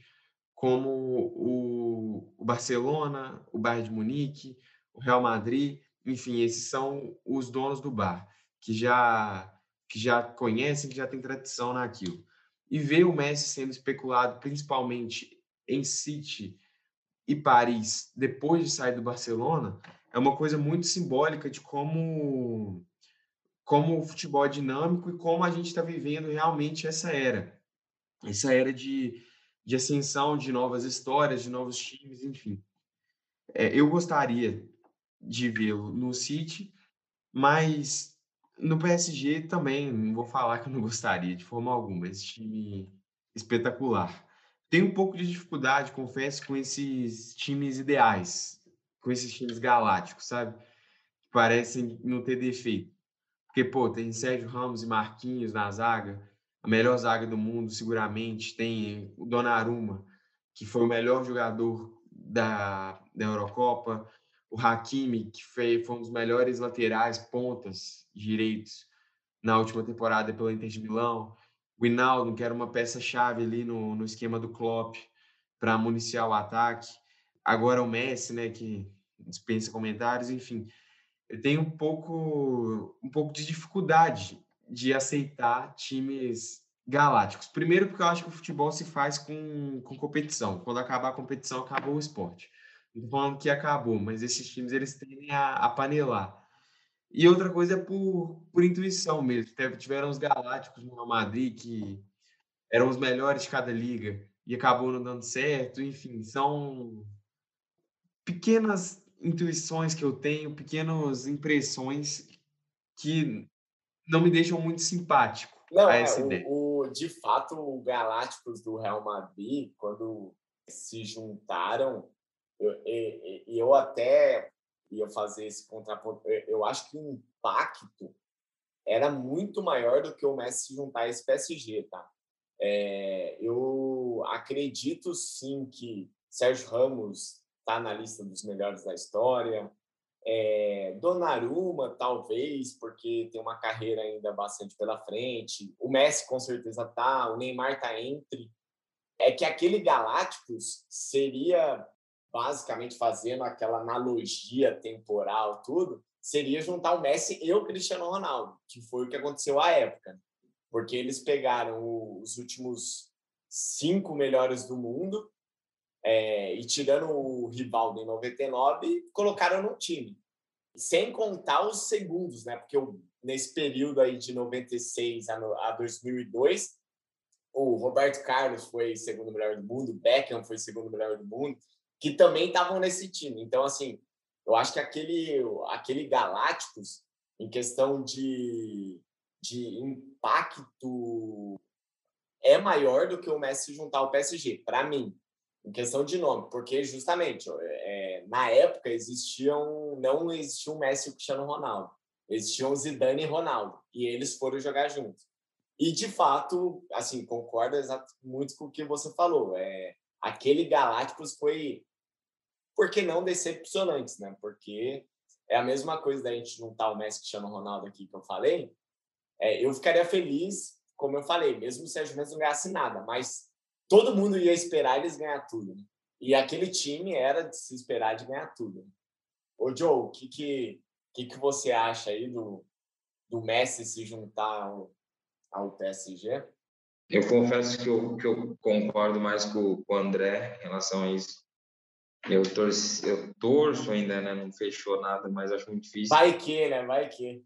como o, o Barcelona, o Bayern de Munique, o Real Madrid, enfim, esses são os donos do bar, que já que já conhecem, que já têm tradição naquilo. E ver o Messi sendo especulado principalmente em City e Paris depois de sair do Barcelona é uma coisa muito simbólica de como como o futebol é dinâmico e como a gente está vivendo realmente essa era. Essa era de, de ascensão de novas histórias, de novos times, enfim. É, eu gostaria de vê-lo no City, mas no PSG também, não vou falar que eu não gostaria de forma alguma, esse time espetacular. Tem um pouco de dificuldade, confesso, com esses times ideais, com esses times galácticos, sabe? Que parecem não ter defeito. Porque, pô, tem Sérgio Ramos e Marquinhos na zaga, a melhor zaga do mundo, seguramente. Tem o Donnarumma, que foi o melhor jogador da, da Eurocopa. O Hakimi, que foi, foi um dos melhores laterais, pontas direitos na última temporada pelo Inter de Milão. O Hinaldo, que era uma peça-chave ali no, no esquema do Klopp para municiar o ataque. Agora o Messi, né, que dispensa comentários, enfim. Eu tenho um pouco, um pouco de dificuldade de aceitar times galácticos. Primeiro, porque eu acho que o futebol se faz com, com competição. Quando acabar a competição, acabou o esporte. Não estou falando que acabou, mas esses times eles tendem a, a panelar. E outra coisa é por, por intuição mesmo. Tiveram os galácticos no Real Madrid que eram os melhores de cada liga e acabou não dando certo. Enfim, são pequenas intuições que eu tenho, pequenas impressões que não me deixam muito simpático não, a é, essa o, ideia. O, de fato, o Galácticos do Real Madrid, quando se juntaram, eu, eu, eu até ia fazer esse contraponto. Eu, acho que o impacto era muito maior do que o Messi juntar esse PSG, tá? É, eu acredito sim que Sérgio Ramos está na lista dos melhores da história. É, Donnarumma, talvez, porque tem uma carreira ainda bastante pela frente. O Messi, com certeza, tá. O Neymar tá entre. É que aquele Galácticos seria, basicamente, fazendo aquela analogia temporal, tudo, seria juntar o Messi e o Cristiano Ronaldo, que foi o que aconteceu à época. Porque eles pegaram os últimos cinco melhores do mundo é, e tirando o Rivaldo em 99, colocaram no time. Sem contar os segundos, né? Porque eu, nesse período aí de 96 a, a 2002, o Roberto Carlos foi segundo melhor do mundo, o Beckham foi segundo melhor do mundo, que também estavam nesse time. Então, assim, eu acho que aquele, aquele Galácticos, em questão de, de impacto, é maior do que o Messi juntar o PSG, para mim em questão de nome, porque justamente é, na época existiam não existia o Messi e o Cristiano Ronaldo, existiam Zidane e Ronaldo e eles foram jogar juntos. E de fato, assim, concordo muito com o que você falou. É, aquele Galácticos foi, por que não decepcionantes, né? Porque é a mesma coisa da gente juntar o Messi e o Ronaldo aqui que eu falei. É, eu ficaria feliz, como eu falei, mesmo se Sérgio Mendes não ganhasse nada, mas todo mundo ia esperar eles ganhar tudo. Né? E aquele time era de se esperar de ganhar tudo. Ô, Joe, o que, que, que, que você acha aí do, do Messi se juntar ao, ao PSG? Eu confesso que eu, que eu concordo mais com, com o André em relação a isso. Eu torço, eu torço ainda, né? Não fechou nada, mas acho muito difícil. Vai que, né? Vai que.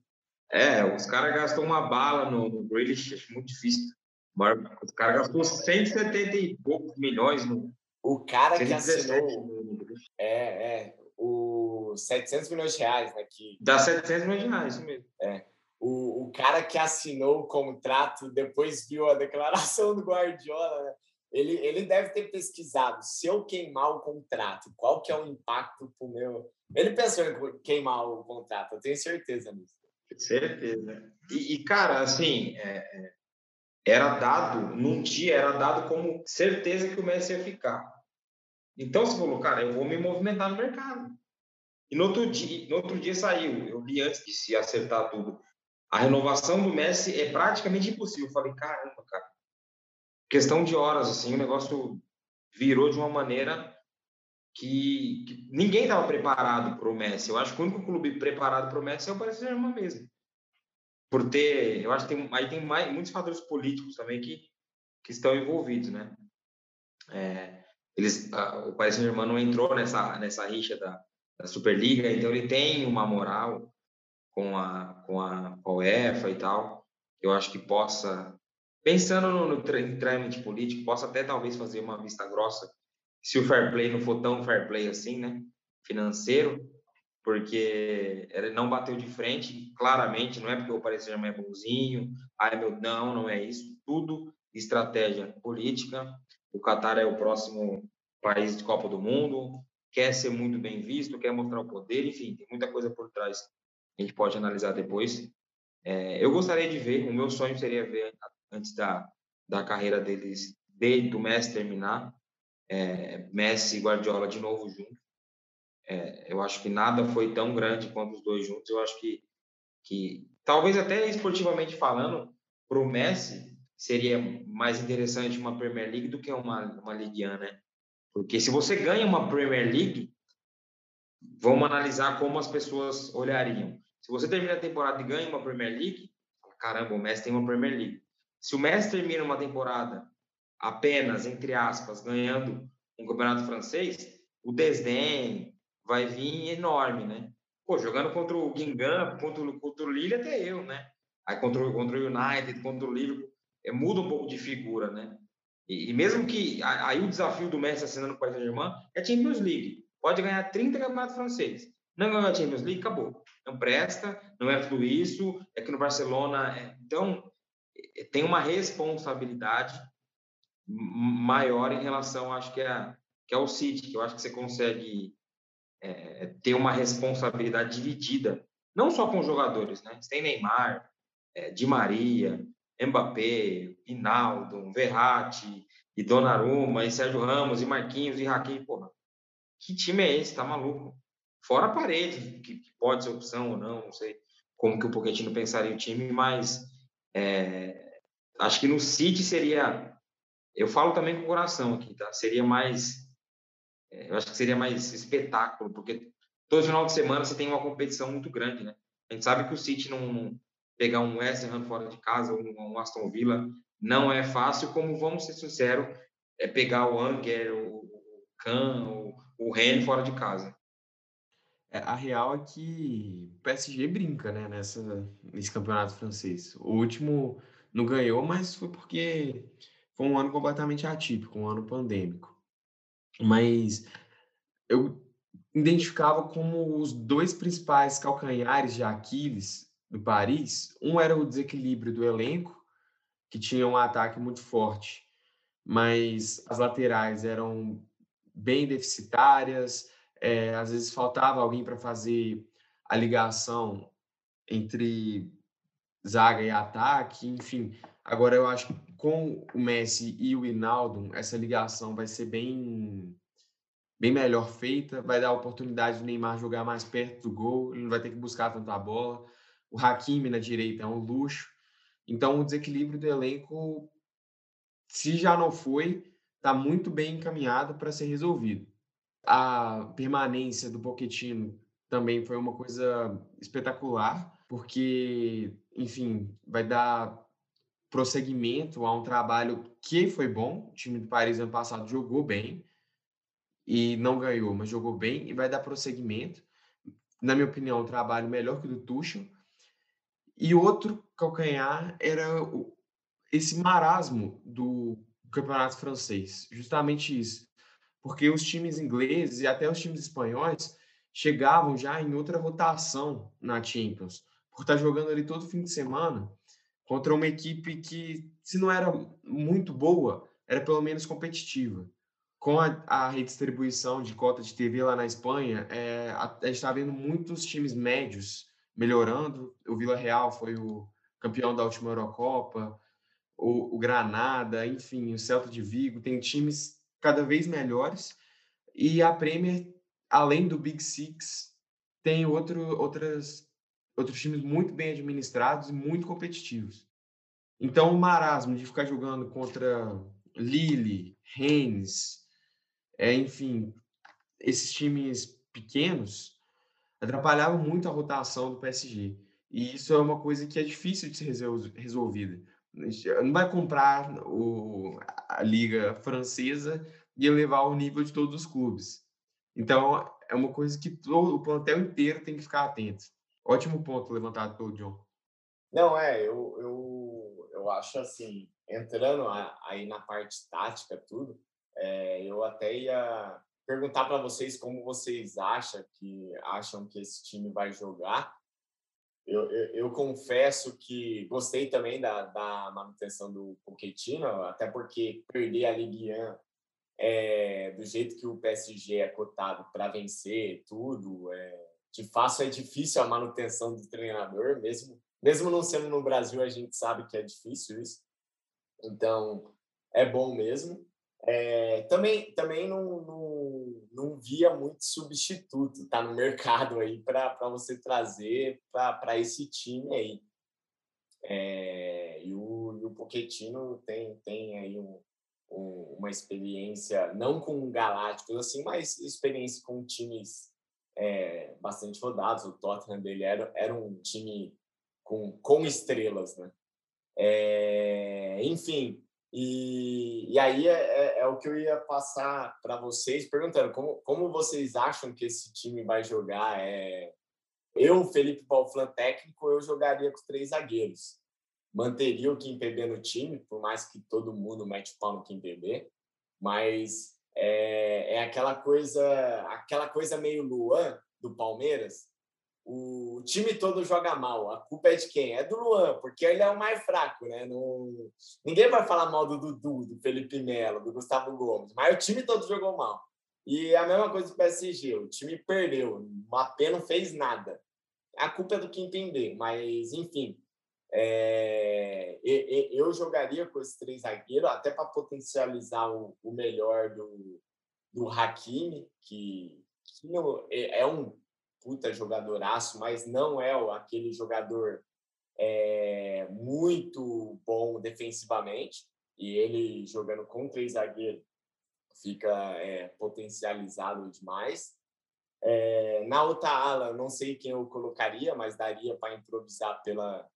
É, os caras gastam uma bala no, no Grealish, acho muito difícil. O cara gastou 170 e poucos milhões no. O cara que assinou. É, é. O 700 milhões de reais, né? Que... Dá 700 milhões de reais, isso mesmo. É. O, o cara que assinou o contrato depois viu a declaração do Guardiola, né? Ele, ele deve ter pesquisado se eu queimar o contrato, qual que é o impacto pro meu. Ele pensou em queimar o contrato, eu tenho certeza nisso. Certeza. E, e cara, assim, é, é era dado, num dia, era dado como certeza que o Messi ia ficar. Então você falou, cara, eu vou me movimentar no mercado. E no outro dia, no outro dia saiu, eu li antes de se acertar tudo. A renovação do Messi é praticamente impossível. Eu falei, caramba, cara. Questão de horas, assim, o negócio virou de uma maneira que, que ninguém estava preparado para o Messi. Eu acho que o único clube preparado para o Messi é o Paris Saint-Germain mesmo por ter, eu acho que tem, aí tem mais, muitos fatores políticos também que, que estão envolvidos, né? É, eles, a, o Paris Saint-Germain não entrou nessa, nessa rixa da, da Superliga, então ele tem uma moral com a, com a, UEFA e tal, eu acho que possa pensando no, no trâmite político, posso até talvez fazer uma vista grossa, se o fair play não for tão fair play assim, né? Financeiro, porque ele não bateu de frente, claramente, não é porque o Paris Saint-Germain é bonzinho, ai meu, não, não é isso, tudo estratégia política. O Catar é o próximo país de Copa do Mundo, quer ser muito bem visto, quer mostrar o poder, enfim, tem muita coisa por trás. A gente pode analisar depois. É, eu gostaria de ver, o meu sonho seria ver antes da, da carreira deles, de, do Messi terminar, é, Messi e Guardiola de novo juntos. É, eu acho que nada foi tão grande quanto os dois juntos. Eu acho que, que talvez até esportivamente falando, para o Messi seria mais interessante uma Premier League do que uma, uma Ligue 1, né? Porque se você ganha uma Premier League, vamos analisar como as pessoas olhariam. Se você termina a temporada e ganha uma Premier League, caramba, o Messi tem uma Premier League. Se o Messi termina uma temporada apenas, entre aspas, ganhando um campeonato francês, o desdém vai vir enorme, né? Pô, jogando contra o Guingamp, contra, contra o Lille, até eu, né? Aí contra, contra o United, contra o Liverpool, é, muda um pouco de figura, né? E, e mesmo que aí o desafio do Messi assinando o Paris Saint-Germain é Champions League. Pode ganhar 30 campeonatos franceses. Não ganhou a Champions League, acabou. Não presta, não é tudo isso. É que no Barcelona. É... Então, tem uma responsabilidade maior em relação, acho que é, que é o City, que eu acho que você consegue é, ter uma responsabilidade dividida, não só com os jogadores, né? Você tem Neymar, é, Di Maria, Mbappé, Hinaldo, Verratti, e Donnarumma, e Sérgio Ramos, e Marquinhos, e Raquel, porra, que time é esse? Tá maluco? Fora a parede, que, que pode ser opção ou não, não sei como que o Pochettino pensaria o time, mas é, acho que no City seria, eu falo também com o coração aqui, tá? Seria mais, é, eu acho que seria mais espetáculo, porque todo final de semana você tem uma competição muito grande, né? A gente sabe que o City não, pegar um West Ham fora de casa, um, um Aston Villa, não é fácil, como vamos ser sinceros, é pegar o Anger, o Kahn, o, o Ren fora de casa. É, a real é que o PSG brinca, né, nessa, nesse campeonato francês. O último não ganhou, mas foi porque foi um ano completamente atípico, um ano pandêmico. Mas eu identificava como os dois principais calcanhares de Aquiles do Paris, um era o desequilíbrio do elenco, que tinha um ataque muito forte, mas as laterais eram bem deficitárias, é, às vezes faltava alguém para fazer a ligação entre zaga e ataque, enfim. Agora eu acho que com o Messi e o Inaldo, essa ligação vai ser bem bem melhor feita, vai dar a oportunidade do Neymar jogar mais perto do gol, ele não vai ter que buscar tanta bola. O Hakimi na direita é um luxo. Então, o desequilíbrio do elenco, se já não foi, está muito bem encaminhado para ser resolvido. A permanência do Pochettino também foi uma coisa espetacular, porque, enfim, vai dar prosseguimento a um trabalho que foi bom. O time do Paris ano passado jogou bem e não ganhou, mas jogou bem e vai dar prosseguimento. Na minha opinião, um trabalho melhor que o do Tuchel e outro calcanhar era esse marasmo do campeonato francês, justamente isso. Porque os times ingleses e até os times espanhóis chegavam já em outra rotação na Champions, por estar jogando ali todo fim de semana contra uma equipe que, se não era muito boa, era pelo menos competitiva. Com a, a redistribuição de cota de TV lá na Espanha, é, a, a gente está vendo muitos times médios melhorando. O Vila Real foi o campeão da última Eurocopa, o, o Granada, enfim, o Celta de Vigo, tem times cada vez melhores. E a Premier, além do Big Six, tem outro, outras, outros times muito bem administrados e muito competitivos. Então, o marasmo de ficar jogando contra Lille, Rennes, é, enfim, esses times pequenos, atrapalhava muito a rotação do PSG. E isso é uma coisa que é difícil de ser resolvida. Não vai comprar o, a liga francesa e elevar o nível de todos os clubes. Então, é uma coisa que todo, o plantel inteiro tem que ficar atento. Ótimo ponto levantado pelo John. Não, é, eu, eu, eu acho assim, entrando aí na parte tática, tudo, é, eu até ia perguntar para vocês como vocês acham que acham que esse time vai jogar. Eu, eu, eu confesso que gostei também da, da manutenção do Pochettino, até porque perder a Ligue 1 é, do jeito que o PSG é cotado para vencer tudo, é, de fato é difícil a manutenção do treinador, mesmo mesmo não sendo no Brasil, a gente sabe que é difícil isso. Então, é bom mesmo. É, também também não, não, não via muito substituto tá no mercado aí para você trazer para esse time aí. É, e o, e o Pochettino tem, tem aí um, um, uma experiência, não com galácticos assim, mas experiência com times é, bastante rodados. O Tottenham dele era, era um time com, com estrelas, né? É, enfim, e, e aí é, é, é, o que eu ia passar para vocês, perguntando como, como vocês acham que esse time vai jogar. É, eu, Felipe Balflan, técnico, eu jogaria com três zagueiros. Manteria o Kimpembe no time, por mais que todo mundo mete o pau no Kimpembe, mas é, é aquela coisa, aquela coisa meio Luan do Palmeiras, o time todo joga mal. A culpa é de quem? É do Luan, porque ele é o mais fraco, né? Não... Ninguém vai falar mal do Dudu, do Felipe Melo, do Gustavo Gomes, mas o time todo jogou mal. E a mesma coisa do PSG, o time perdeu, o Mbappé não fez nada. A culpa é do Kim Pembe, mas enfim, é... eu jogaria com esses três zagueiros até para potencializar o, melhor do, do Hakimi, que, que é, é um puta jogadoraço, mas não é aquele jogador é, muito bom defensivamente. E ele jogando com três zagueiros fica é, potencializado demais. É, na outra ala, não sei quem eu colocaria, mas daria para improvisar pela,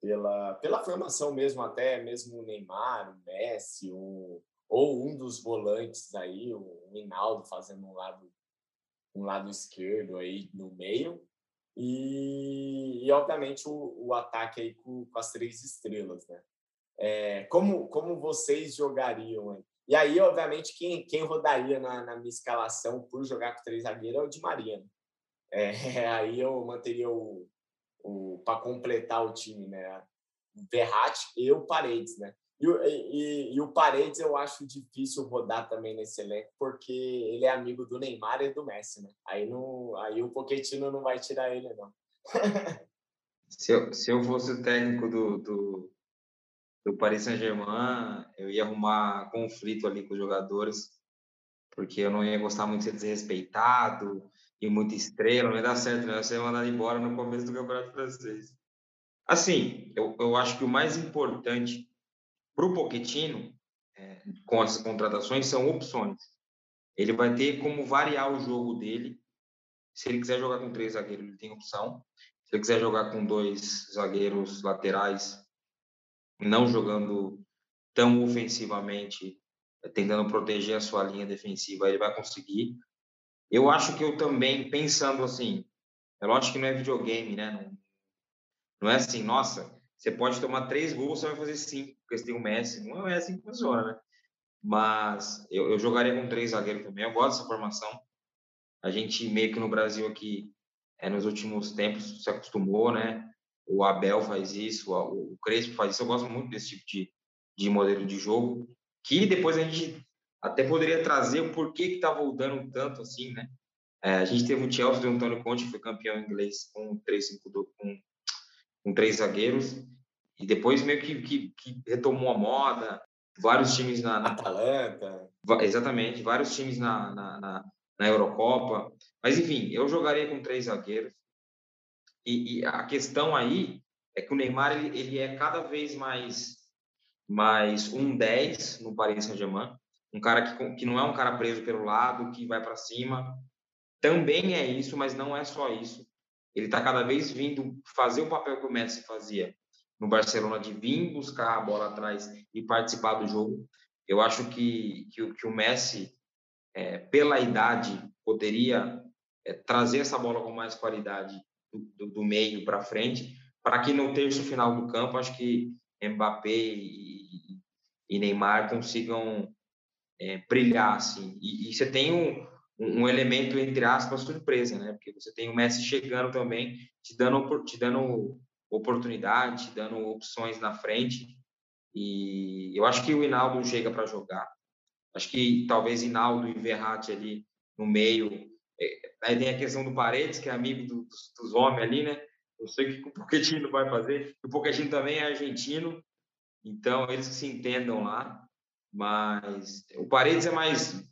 pela, pela formação mesmo, até mesmo o Neymar, o Messi, um, ou um dos volantes aí, o Rinaldo fazendo um lado um lado esquerdo aí no meio e, e obviamente o, o, ataque aí com, com, as três estrelas, né? É, como como vocês jogariam? Hein? E aí, obviamente, quem, quem rodaria na, na minha escalação por jogar com três zagueiros é o Di Maria. Né? É, aí eu manteria o, o para completar o time, né? Verratti e o Paredes, né? E, e, e, o Paredes eu acho difícil rodar também nesse elenco, porque ele é amigo do Neymar e do Messi, né? Aí, não, aí o Pochettino não vai tirar ele, não. se, eu, se eu fosse o técnico do, do, do Paris Saint-Germain, eu ia arrumar conflito ali com os jogadores, porque eu não ia gostar muito de ser desrespeitado e muita estrela, não ia dar certo, né? Eu ia ser mandado embora no começo do Campeonato Francês. Assim, eu, eu acho que o mais importante para o Pochettino, é, com essas contratações, são opções. Ele vai ter como variar o jogo dele. Se ele quiser jogar com três zagueiros, ele tem opção. Se ele quiser jogar com dois zagueiros laterais, não jogando tão ofensivamente, tentando proteger a sua linha defensiva, ele vai conseguir. Eu acho que eu também, pensando assim, é lógico que não é videogame, né? Não, não é assim, nossa, você pode tomar três gols, você vai fazer cinco, porque você tem o Messi. Não é assim que funciona, né? Mas eu, eu jogaria com três zagueiros também. Eu gosto dessa formação. A gente meio que no Brasil aqui, é, nos últimos tempos, se acostumou, né? O Abel faz isso, o, o Crespo faz isso. Eu gosto muito desse tipo de, de modelo de jogo. Que depois a gente até poderia trazer o porquê que está voltando tanto assim, né? É, a gente teve o Chelsea do Antônio Conte, que foi campeão inglês com 3-5-2, com com três zagueiros, e depois meio que, que, que retomou a moda, vários times na... na Atalanta. Exatamente, vários times na, na, na, na Eurocopa. Mas, enfim, eu jogaria com três zagueiros. E, e, a questão aí é que o Neymar ele, ele é cada vez mais mais um 10 no Paris Saint-Germain, um cara que, que não é um cara preso pelo lado, que vai para cima. Também é isso, mas não é só isso. Ele está cada vez vindo fazer o papel que o Messi fazia no Barcelona de vir buscar a bola atrás e participar do jogo. Eu acho que, que, que o Messi, é, pela idade, poderia é, trazer essa bola com mais qualidade do, do, meio para frente, para que no terço final do campo, acho que Mbappé e, e Neymar consigam é, brilhar, assim. E, e você tem um, um, elemento, entre aspas, surpresa, né? Porque você tem o Messi chegando também, te dando, te dando oportunidade, te dando opções na frente. E eu acho que o Hinaldo chega para jogar. Acho que talvez Hinaldo e Verratti ali no meio. É, aí tem a questão do Paredes, que é amigo dos, dos homens ali, né? Eu sei o que o Pochettino vai fazer. O Pochettino também é argentino, então eles se entendam lá. Mas o Paredes é mais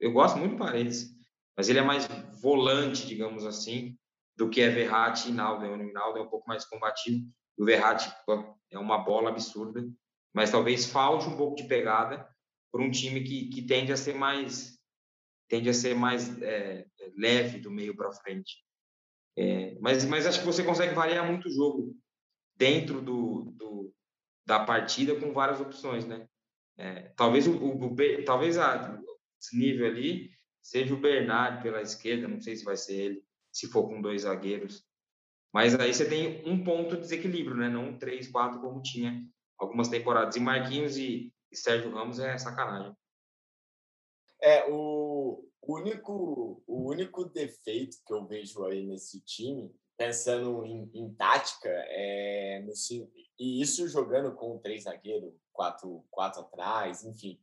eu gosto muito do Paredes, mas ele é mais volante, digamos assim, do que é Verratti e Naldo. O Naldo é um pouco mais combativo, o Verratti é uma bola absurda, mas talvez falte um pouco de pegada por um time que, que tende a ser mais tende a ser mais é, leve do meio para frente. É, mas, mas acho que você consegue variar muito o jogo dentro do, do da partida com várias opções, né? É, talvez o, o, o, talvez a, nível ali, seja o Bernard pela esquerda, não sei se vai ser ele, se for com dois zagueiros. Mas aí você tem um ponto de desequilíbrio, né? Não três, quatro como tinha algumas temporadas. E Marquinhos e, e Sérgio Ramos é sacanagem. É, o único, o único defeito que eu vejo aí nesse time, pensando em, em tática, é no, e isso jogando com três zagueiros, quatro, quatro atrás, enfim,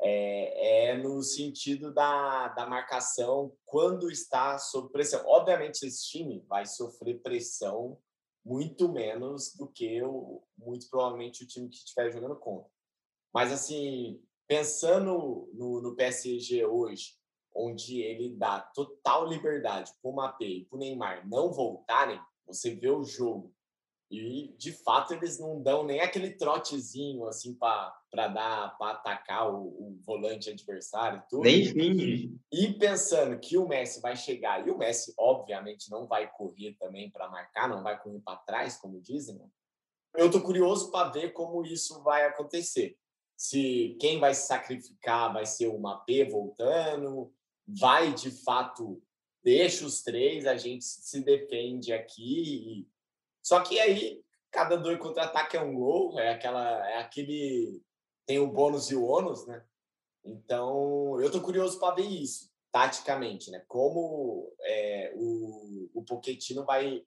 é, é, no sentido da, da marcação quando está sob pressão. Obviamente, esse time vai sofrer pressão muito menos do que o, muito provavelmente o time que estiver jogando contra. Mas, assim, pensando no, no PSG hoje, onde ele dá total liberdade para o Mbappé e para o Neymar não voltarem, você vê o jogo e, de fato, eles não dão nem aquele trotezinho assim para dar para atacar o, o, volante adversário. Tudo. Nem. E pensando que o Messi vai chegar, e o Messi, obviamente, não vai correr também para marcar, não vai correr para trás, como dizem. Né? Eu estou curioso para ver como isso vai acontecer. Se quem vai se sacrificar vai ser o Mapê voltando, vai de fato, deixa os três, a gente se defende aqui só que aí, cada dois contra-ataque é um gol, é, aquela, é aquele. Tem o bônus e o ônus, né? Então, eu tô curioso para ver isso, taticamente, né? Como é, o, o Pochettino vai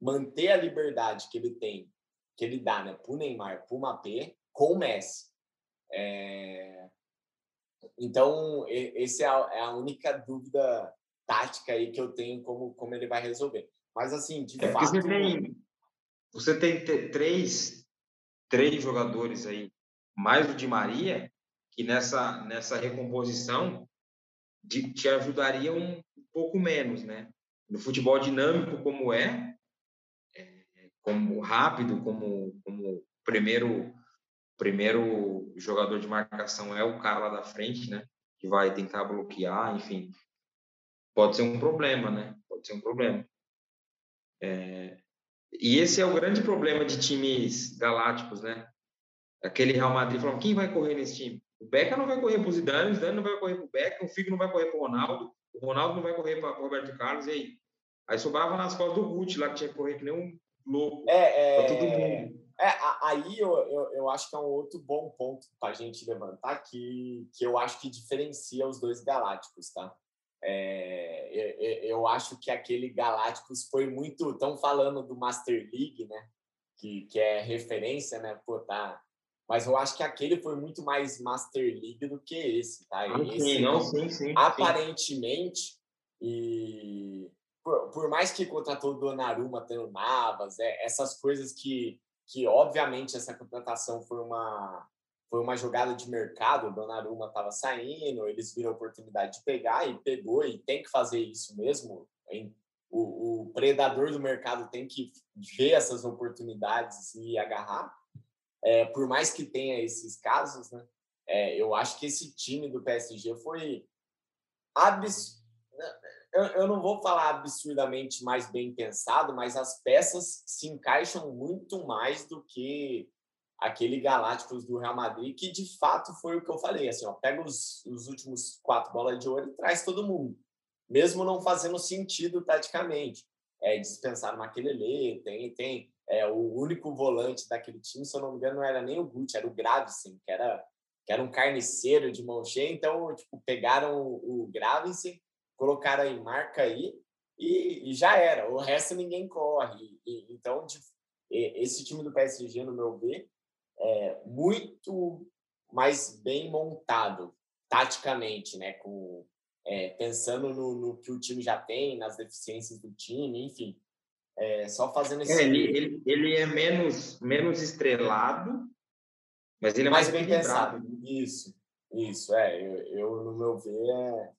manter a liberdade que ele tem, que ele dá, né? Pro Neymar, pro Mbappé, com o Messi. É... Então, essa é a, é a única dúvida tática aí que eu tenho como, como ele vai resolver. Mas, assim, de é fato... Você tem, você tem três, três jogadores aí, mais o Di Maria, que nessa, nessa recomposição de, te ajudaria um pouco menos, né? No futebol dinâmico como é, é como rápido, como, como primeiro primeiro jogador de marcação é o cara lá da frente, né? Que vai tentar bloquear, enfim. Pode ser um problema, né? Pode ser um problema. É, e esse é o grande problema de times galácticos, né? Aquele Real Madrid falou, quem vai correr nesse time? O Beca não vai correr para o Zidane, o Zidane não vai correr para o Beca, o Figo não vai correr para o Ronaldo, o Ronaldo não vai correr para o Roberto Carlos, e aí? Aí sobrava nas costas do Gucci lá, que tinha que correr que nem um louco é, é, todo mundo. É, aí eu, eu, eu, acho que é um outro bom ponto para a gente levantar que, que eu acho que diferencia os dois galácticos, tá? É, eu acho que aquele Galácticos foi muito. Estão falando do Master League, né? Que, que é referência, né? Pô, tá. Mas eu acho que aquele foi muito mais Master League do que esse, tá? Ah, esse, sim, não, sim, sim. Aparentemente, e por, por, mais que contratou o Donnarumma tendo Navas, é, essas coisas que, que, obviamente, essa contratação foi uma, foi uma jogada de mercado, o Donnarumma estava saindo, eles viram a oportunidade de pegar e pegou, e tem que fazer isso mesmo. O, o predador do mercado tem que ver essas oportunidades e agarrar. É, por mais que tenha esses casos, né? É, eu acho que esse time do PSG foi abs... eu, eu não vou falar absurdamente mais bem pensado, mas as peças se encaixam muito mais do que aquele Galácticos do Real Madrid, que de fato foi o que eu falei, assim, ó, pega os, os últimos quatro bolas de ouro e traz todo mundo, mesmo não fazendo sentido taticamente. É, dispensar o Maquelele, tem, tem É, o único volante daquele time, se eu não me engano, não era nem o Gucci, era o Gravensen, que era, que era um carniceiro de mão cheia. Então, tipo, pegaram o, o Gravensen, colocaram em marca aí e, e, já era. O resto ninguém corre. E, então, de, esse time do PSG, no meu ver, é muito mais bem montado taticamente, né? Com, é, pensando no, no, que o time já tem, nas deficiências do time, enfim. É, só fazendo esse. É, ele, ele, ele, é menos, menos estrelado, mas ele é mais, mais bem pensado. Isso, isso, é. Eu, eu, no meu ver,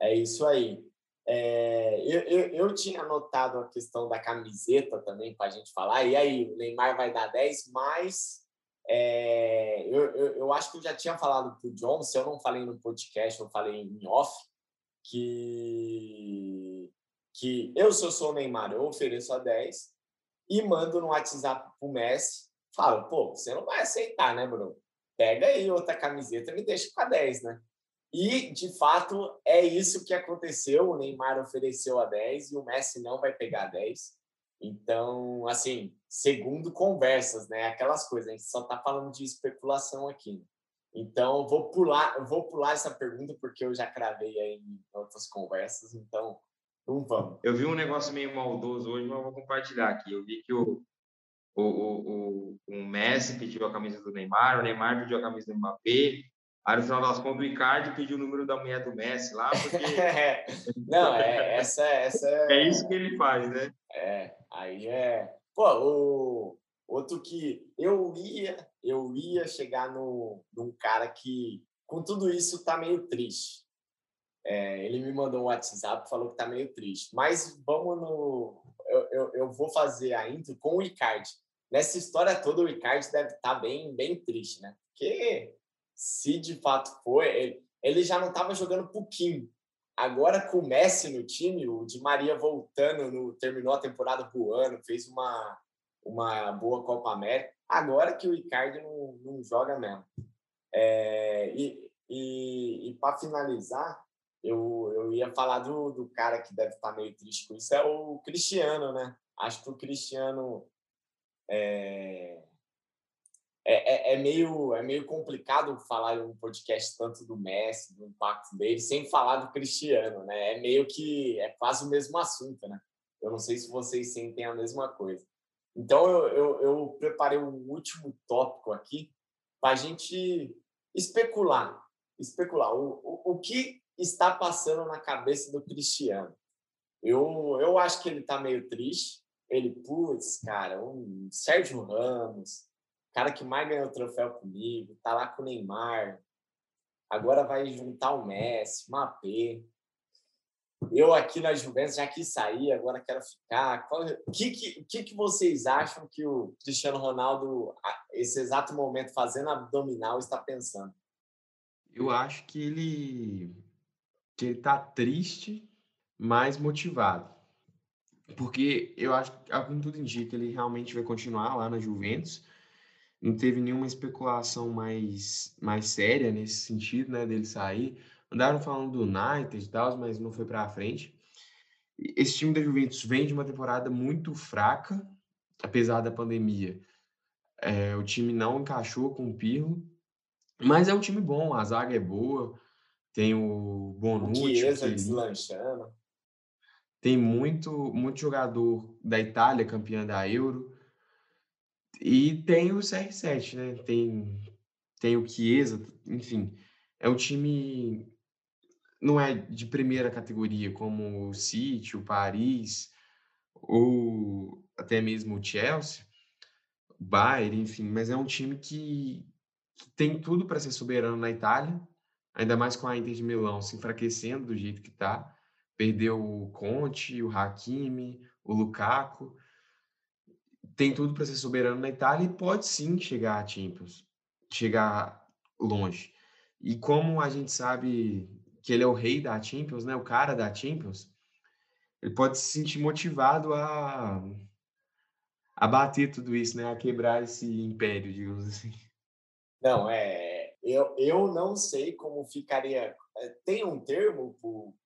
é, é isso aí. É, eu, eu, eu, tinha anotado a questão da camiseta também para a gente falar. E aí, o Neymar vai dar 10, mas é, eu, eu, eu, acho que eu já tinha falado para o John, se eu não falei no podcast, eu falei em off, que, que eu, se eu sou o Neymar, eu ofereço a 10 e mando no WhatsApp para o Messi, falo, pô, você não vai aceitar, né, Bruno? Pega aí outra camiseta e me deixa com a 10, né? E, de fato, é isso que aconteceu. O Neymar ofereceu a 10 e o Messi não vai pegar 10. Então, assim, segundo conversas, né? Aquelas coisas, a gente só está falando de especulação aqui. Então, vou pular, vou pular essa pergunta porque eu já cravei aí em outras conversas, então não vamos. Eu vi um negócio meio maldoso hoje, mas vou compartilhar aqui. Eu vi que o, o, o, o, Messi pediu a camisa do Neymar, o Neymar pediu a camisa do Mbappé, Aí, no final das contas, o Icardi pediu o número da mulher do Messi lá, porque... Não, é, essa, essa... É isso que ele faz, né? É, aí é... Pô, o outro que eu ia, eu ia chegar no, num cara que, com tudo isso, tá meio triste. É, ele me mandou um WhatsApp falou que tá meio triste. Mas vamos no... Eu, eu, eu vou fazer a intro com o Icardi. Nessa história toda, o Icardi deve estar tá bem, bem triste, né? Porque se de fato foi, ele, ele já não estava jogando pouquinho. Agora com o Messi no time, o Di Maria voltando, no, terminou a temporada voando, fez uma, uma boa Copa América. Agora que o Icardi não, não joga mesmo. É, e e, e para finalizar, eu, eu ia falar do, do cara que deve estar tá meio triste com isso, é o Cristiano, né? Acho que o Cristiano é, é, é, é, meio, é meio complicado falar em um podcast tanto do Messi, do impacto dele, sem falar do Cristiano, né? É meio que é quase o mesmo assunto, né? Eu não sei se vocês sentem a mesma coisa. Então, eu, eu, eu preparei um último tópico aqui para a gente especular. Especular. O, o, o que está passando na cabeça do Cristiano? Eu, eu acho que ele está meio triste. Ele, putz, cara, um Sérgio Ramos, cara que mais ganhou troféu comigo, tá lá com o Neymar, agora vai juntar o Messi, Mbappé. Eu aqui na Juventus já quis sair, agora quero ficar. O que, que, que, que vocês acham que o Cristiano Ronaldo, esse exato momento, fazendo abdominal, está pensando? Eu acho que ele que ele tá triste, mas motivado. Porque eu acho que, como tudo indica, ele realmente vai continuar lá na Juventus não teve nenhuma especulação mais, mais séria nesse sentido, né, dele sair. Andaram falando do United e tal, mas não foi para frente. Esse time da Juventus vem de uma temporada muito fraca, apesar da pandemia. É, o time não encaixou com o Pirlo, mas é um time bom, a zaga é boa, tem o Bonucci, o deslanchando. Tem muito, muito jogador da Itália campeã da Euro. E tem o CR7, né? Tem, tem o Chiesa, enfim. É um time. Não é de primeira categoria como o City, o Paris, ou até mesmo o Chelsea, o Bayern, enfim, mas é um time que, que tem tudo para ser soberano na Itália, ainda mais com a Inter de Milão se enfraquecendo do jeito que está. Perdeu o Conte, o Hakimi, o Lukaku tem tudo para ser soberano na Itália e pode sim chegar a Champions, chegar longe. E como a gente sabe que ele é o rei da Champions, né, o cara da Champions, ele pode se sentir motivado a a bater tudo isso, né, a quebrar esse império, digamos assim. Não, é, eu, eu não sei como ficaria. É, tem um termo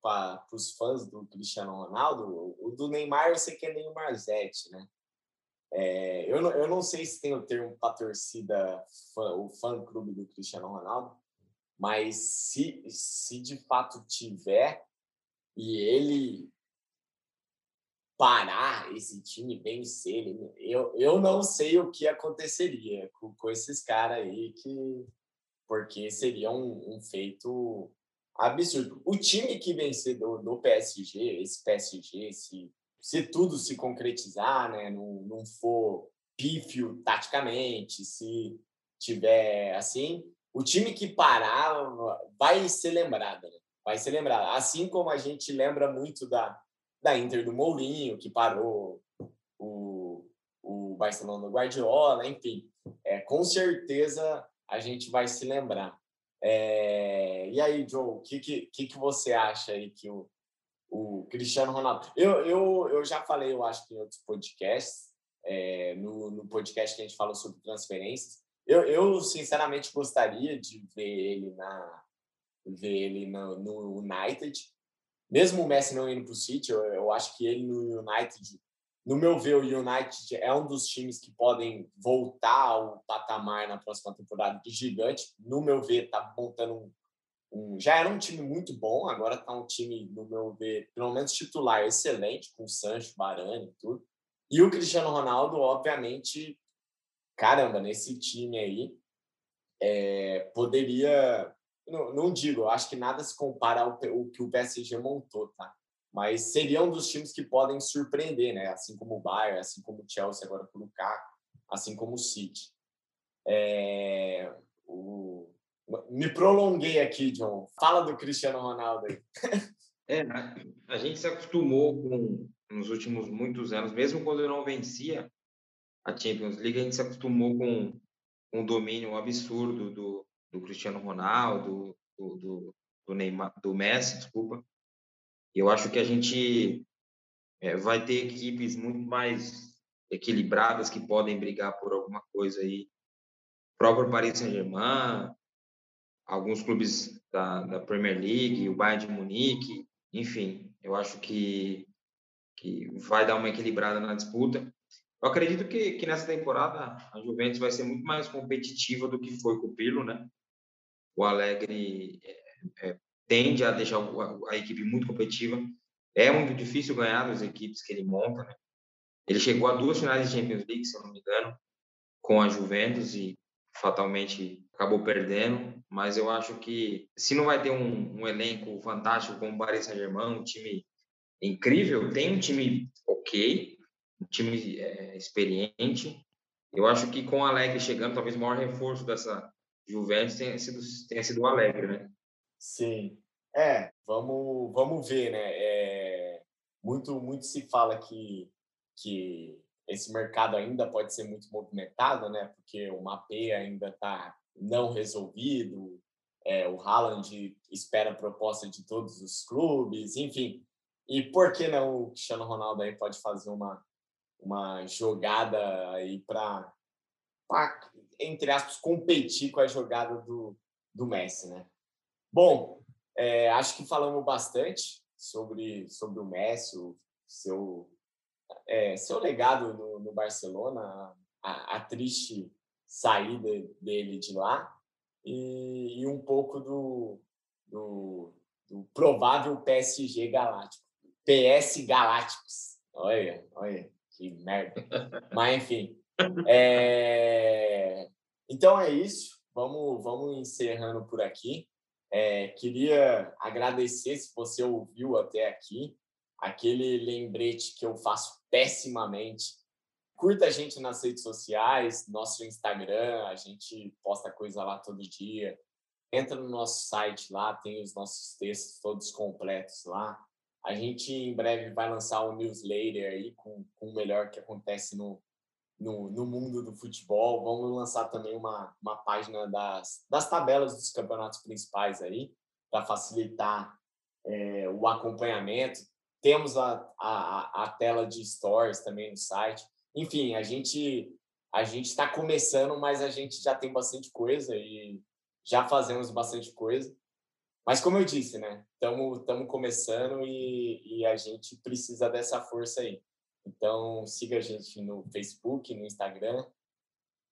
para os fãs do Cristiano Ronaldo, o do Neymar eu sei que é Neymar Zete, né? É, eu, não, eu não sei se tem o termo para torcida, fã, o fã-clube do Cristiano Ronaldo, mas se, se de fato tiver e ele parar esse time vencer, eu, eu não sei o que aconteceria com, com esses caras aí, que, porque seria um, um, feito absurdo. O time que vencer do, do PSG, esse PSG, se, se tudo se concretizar, né, não, não for pífio taticamente, se tiver assim, o time que parar vai ser lembrado, né? vai ser lembrado. Assim como a gente lembra muito da, da Inter do Mourinho, que parou o, o Barcelona do Guardiola, enfim. É, com certeza a gente vai se lembrar. É, e aí, Joe, o que, que, que você acha aí que o, o Cristiano Ronaldo... Eu, eu, eu já falei, eu acho que em outros podcasts, é, no, no podcast que a gente falou sobre transferências, eu, eu sinceramente gostaria de ver ele na ver ele no, no United, mesmo o Messi não indo para o City, eu, eu, acho que ele no United, no meu ver, o United é um dos times que podem voltar ao patamar na próxima temporada de gigante. No meu ver, está montando um, um, já era um time muito bom, agora está um time, no meu ver, pelo menos titular, excelente, com Sancho, Varane e tudo. E o Cristiano Ronaldo, obviamente, caramba, nesse time aí, é, poderia não, não digo, acho que nada se compara ao, ao que o PSG montou, tá? Mas seria um dos times que podem surpreender, né? Assim como o Bayern, assim como o Chelsea agora o Lukaku, assim como o City. É... O... Me prolonguei aqui, John. Fala do Cristiano Ronaldo aí. é, a gente se acostumou com, nos últimos muitos anos, mesmo quando eu não vencia a Champions League, a gente se acostumou com um domínio absurdo do, do Cristiano Ronaldo, do, do, do, Neymar, do Messi, desculpa. Eu acho que a gente é, vai ter equipes muito mais equilibradas que podem brigar por alguma coisa aí. O próprio Paris Saint-Germain, alguns clubes da, da Premier League, o Bayern de Munique, enfim, eu acho que, que vai dar uma equilibrada na disputa. Eu acredito que, que nessa temporada a Juventus vai ser muito mais competitiva do que foi com o Pirlo, né? o Alegre é, é, tende a deixar a, equipe muito competitiva. É muito difícil ganhar das equipes que ele monta. Né? Ele chegou a duas finais de Champions League, se eu não me engano, com a Juventus e fatalmente acabou perdendo. Mas eu acho que se não vai ter um, um elenco fantástico como o Paris Saint-Germain, um time incrível, tem um time ok, um time é, experiente. Eu acho que com o Alegre chegando, talvez o maior reforço dessa Juventus tenha sido, tenha sido um alegre, né? Sim. É, vamos, vamos ver, né? É, muito, muito se fala que, que esse mercado ainda pode ser muito movimentado, né? Porque o MAPE ainda está não resolvido, é, o Haaland espera a proposta de todos os clubes, enfim. E por que não o Cristiano Ronaldo aí pode fazer uma, uma jogada aí para entre aspas, competir com a jogada do, do Messi, né? Bom, é, acho que falamos bastante sobre, sobre o Messi, o seu, é, seu legado no, no Barcelona, a, a, triste saída dele de lá e, e um pouco do, do, do, provável PSG galáctico. PS Galácticos. Olha, olha, que merda. Mas, enfim, é... Então é isso. Vamos, vamos encerrando por aqui. É, queria agradecer se você ouviu até aqui. Aquele lembrete que eu faço pessimamente. Curta a gente nas redes sociais, nosso Instagram, a gente posta coisa lá todo dia. Entra no nosso site lá, tem os nossos textos todos completos lá. A gente em breve vai lançar um newsletter aí com, com o melhor que acontece no, no, no mundo do futebol. Vamos lançar também uma, uma página das, das tabelas dos campeonatos principais aí, para facilitar é, o acompanhamento. Temos a, a, a tela de stories também no site. Enfim, a gente a gente está começando, mas a gente já tem bastante coisa e já fazemos bastante coisa. Mas como eu disse, né? Estamos começando e, e a gente precisa dessa força aí. Então, siga a gente no Facebook, no Instagram.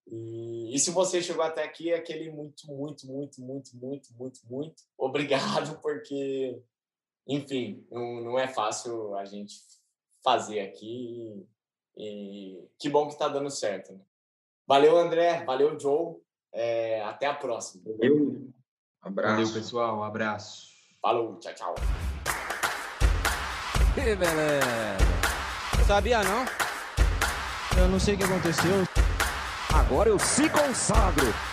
E, e se você chegou até aqui, é aquele muito, muito, muito, muito, muito, muito, muito obrigado, porque, enfim, não, não é fácil a gente fazer aqui. E, que bom que está dando certo. Né? Valeu, André. Valeu, Joe. É, até a próxima. Valeu. Abraço. Valeu, pessoal. Um abraço. Falou. Tchau, tchau. Que beleza. Sabia não? Eu não sei o que aconteceu. Agora eu se consagro.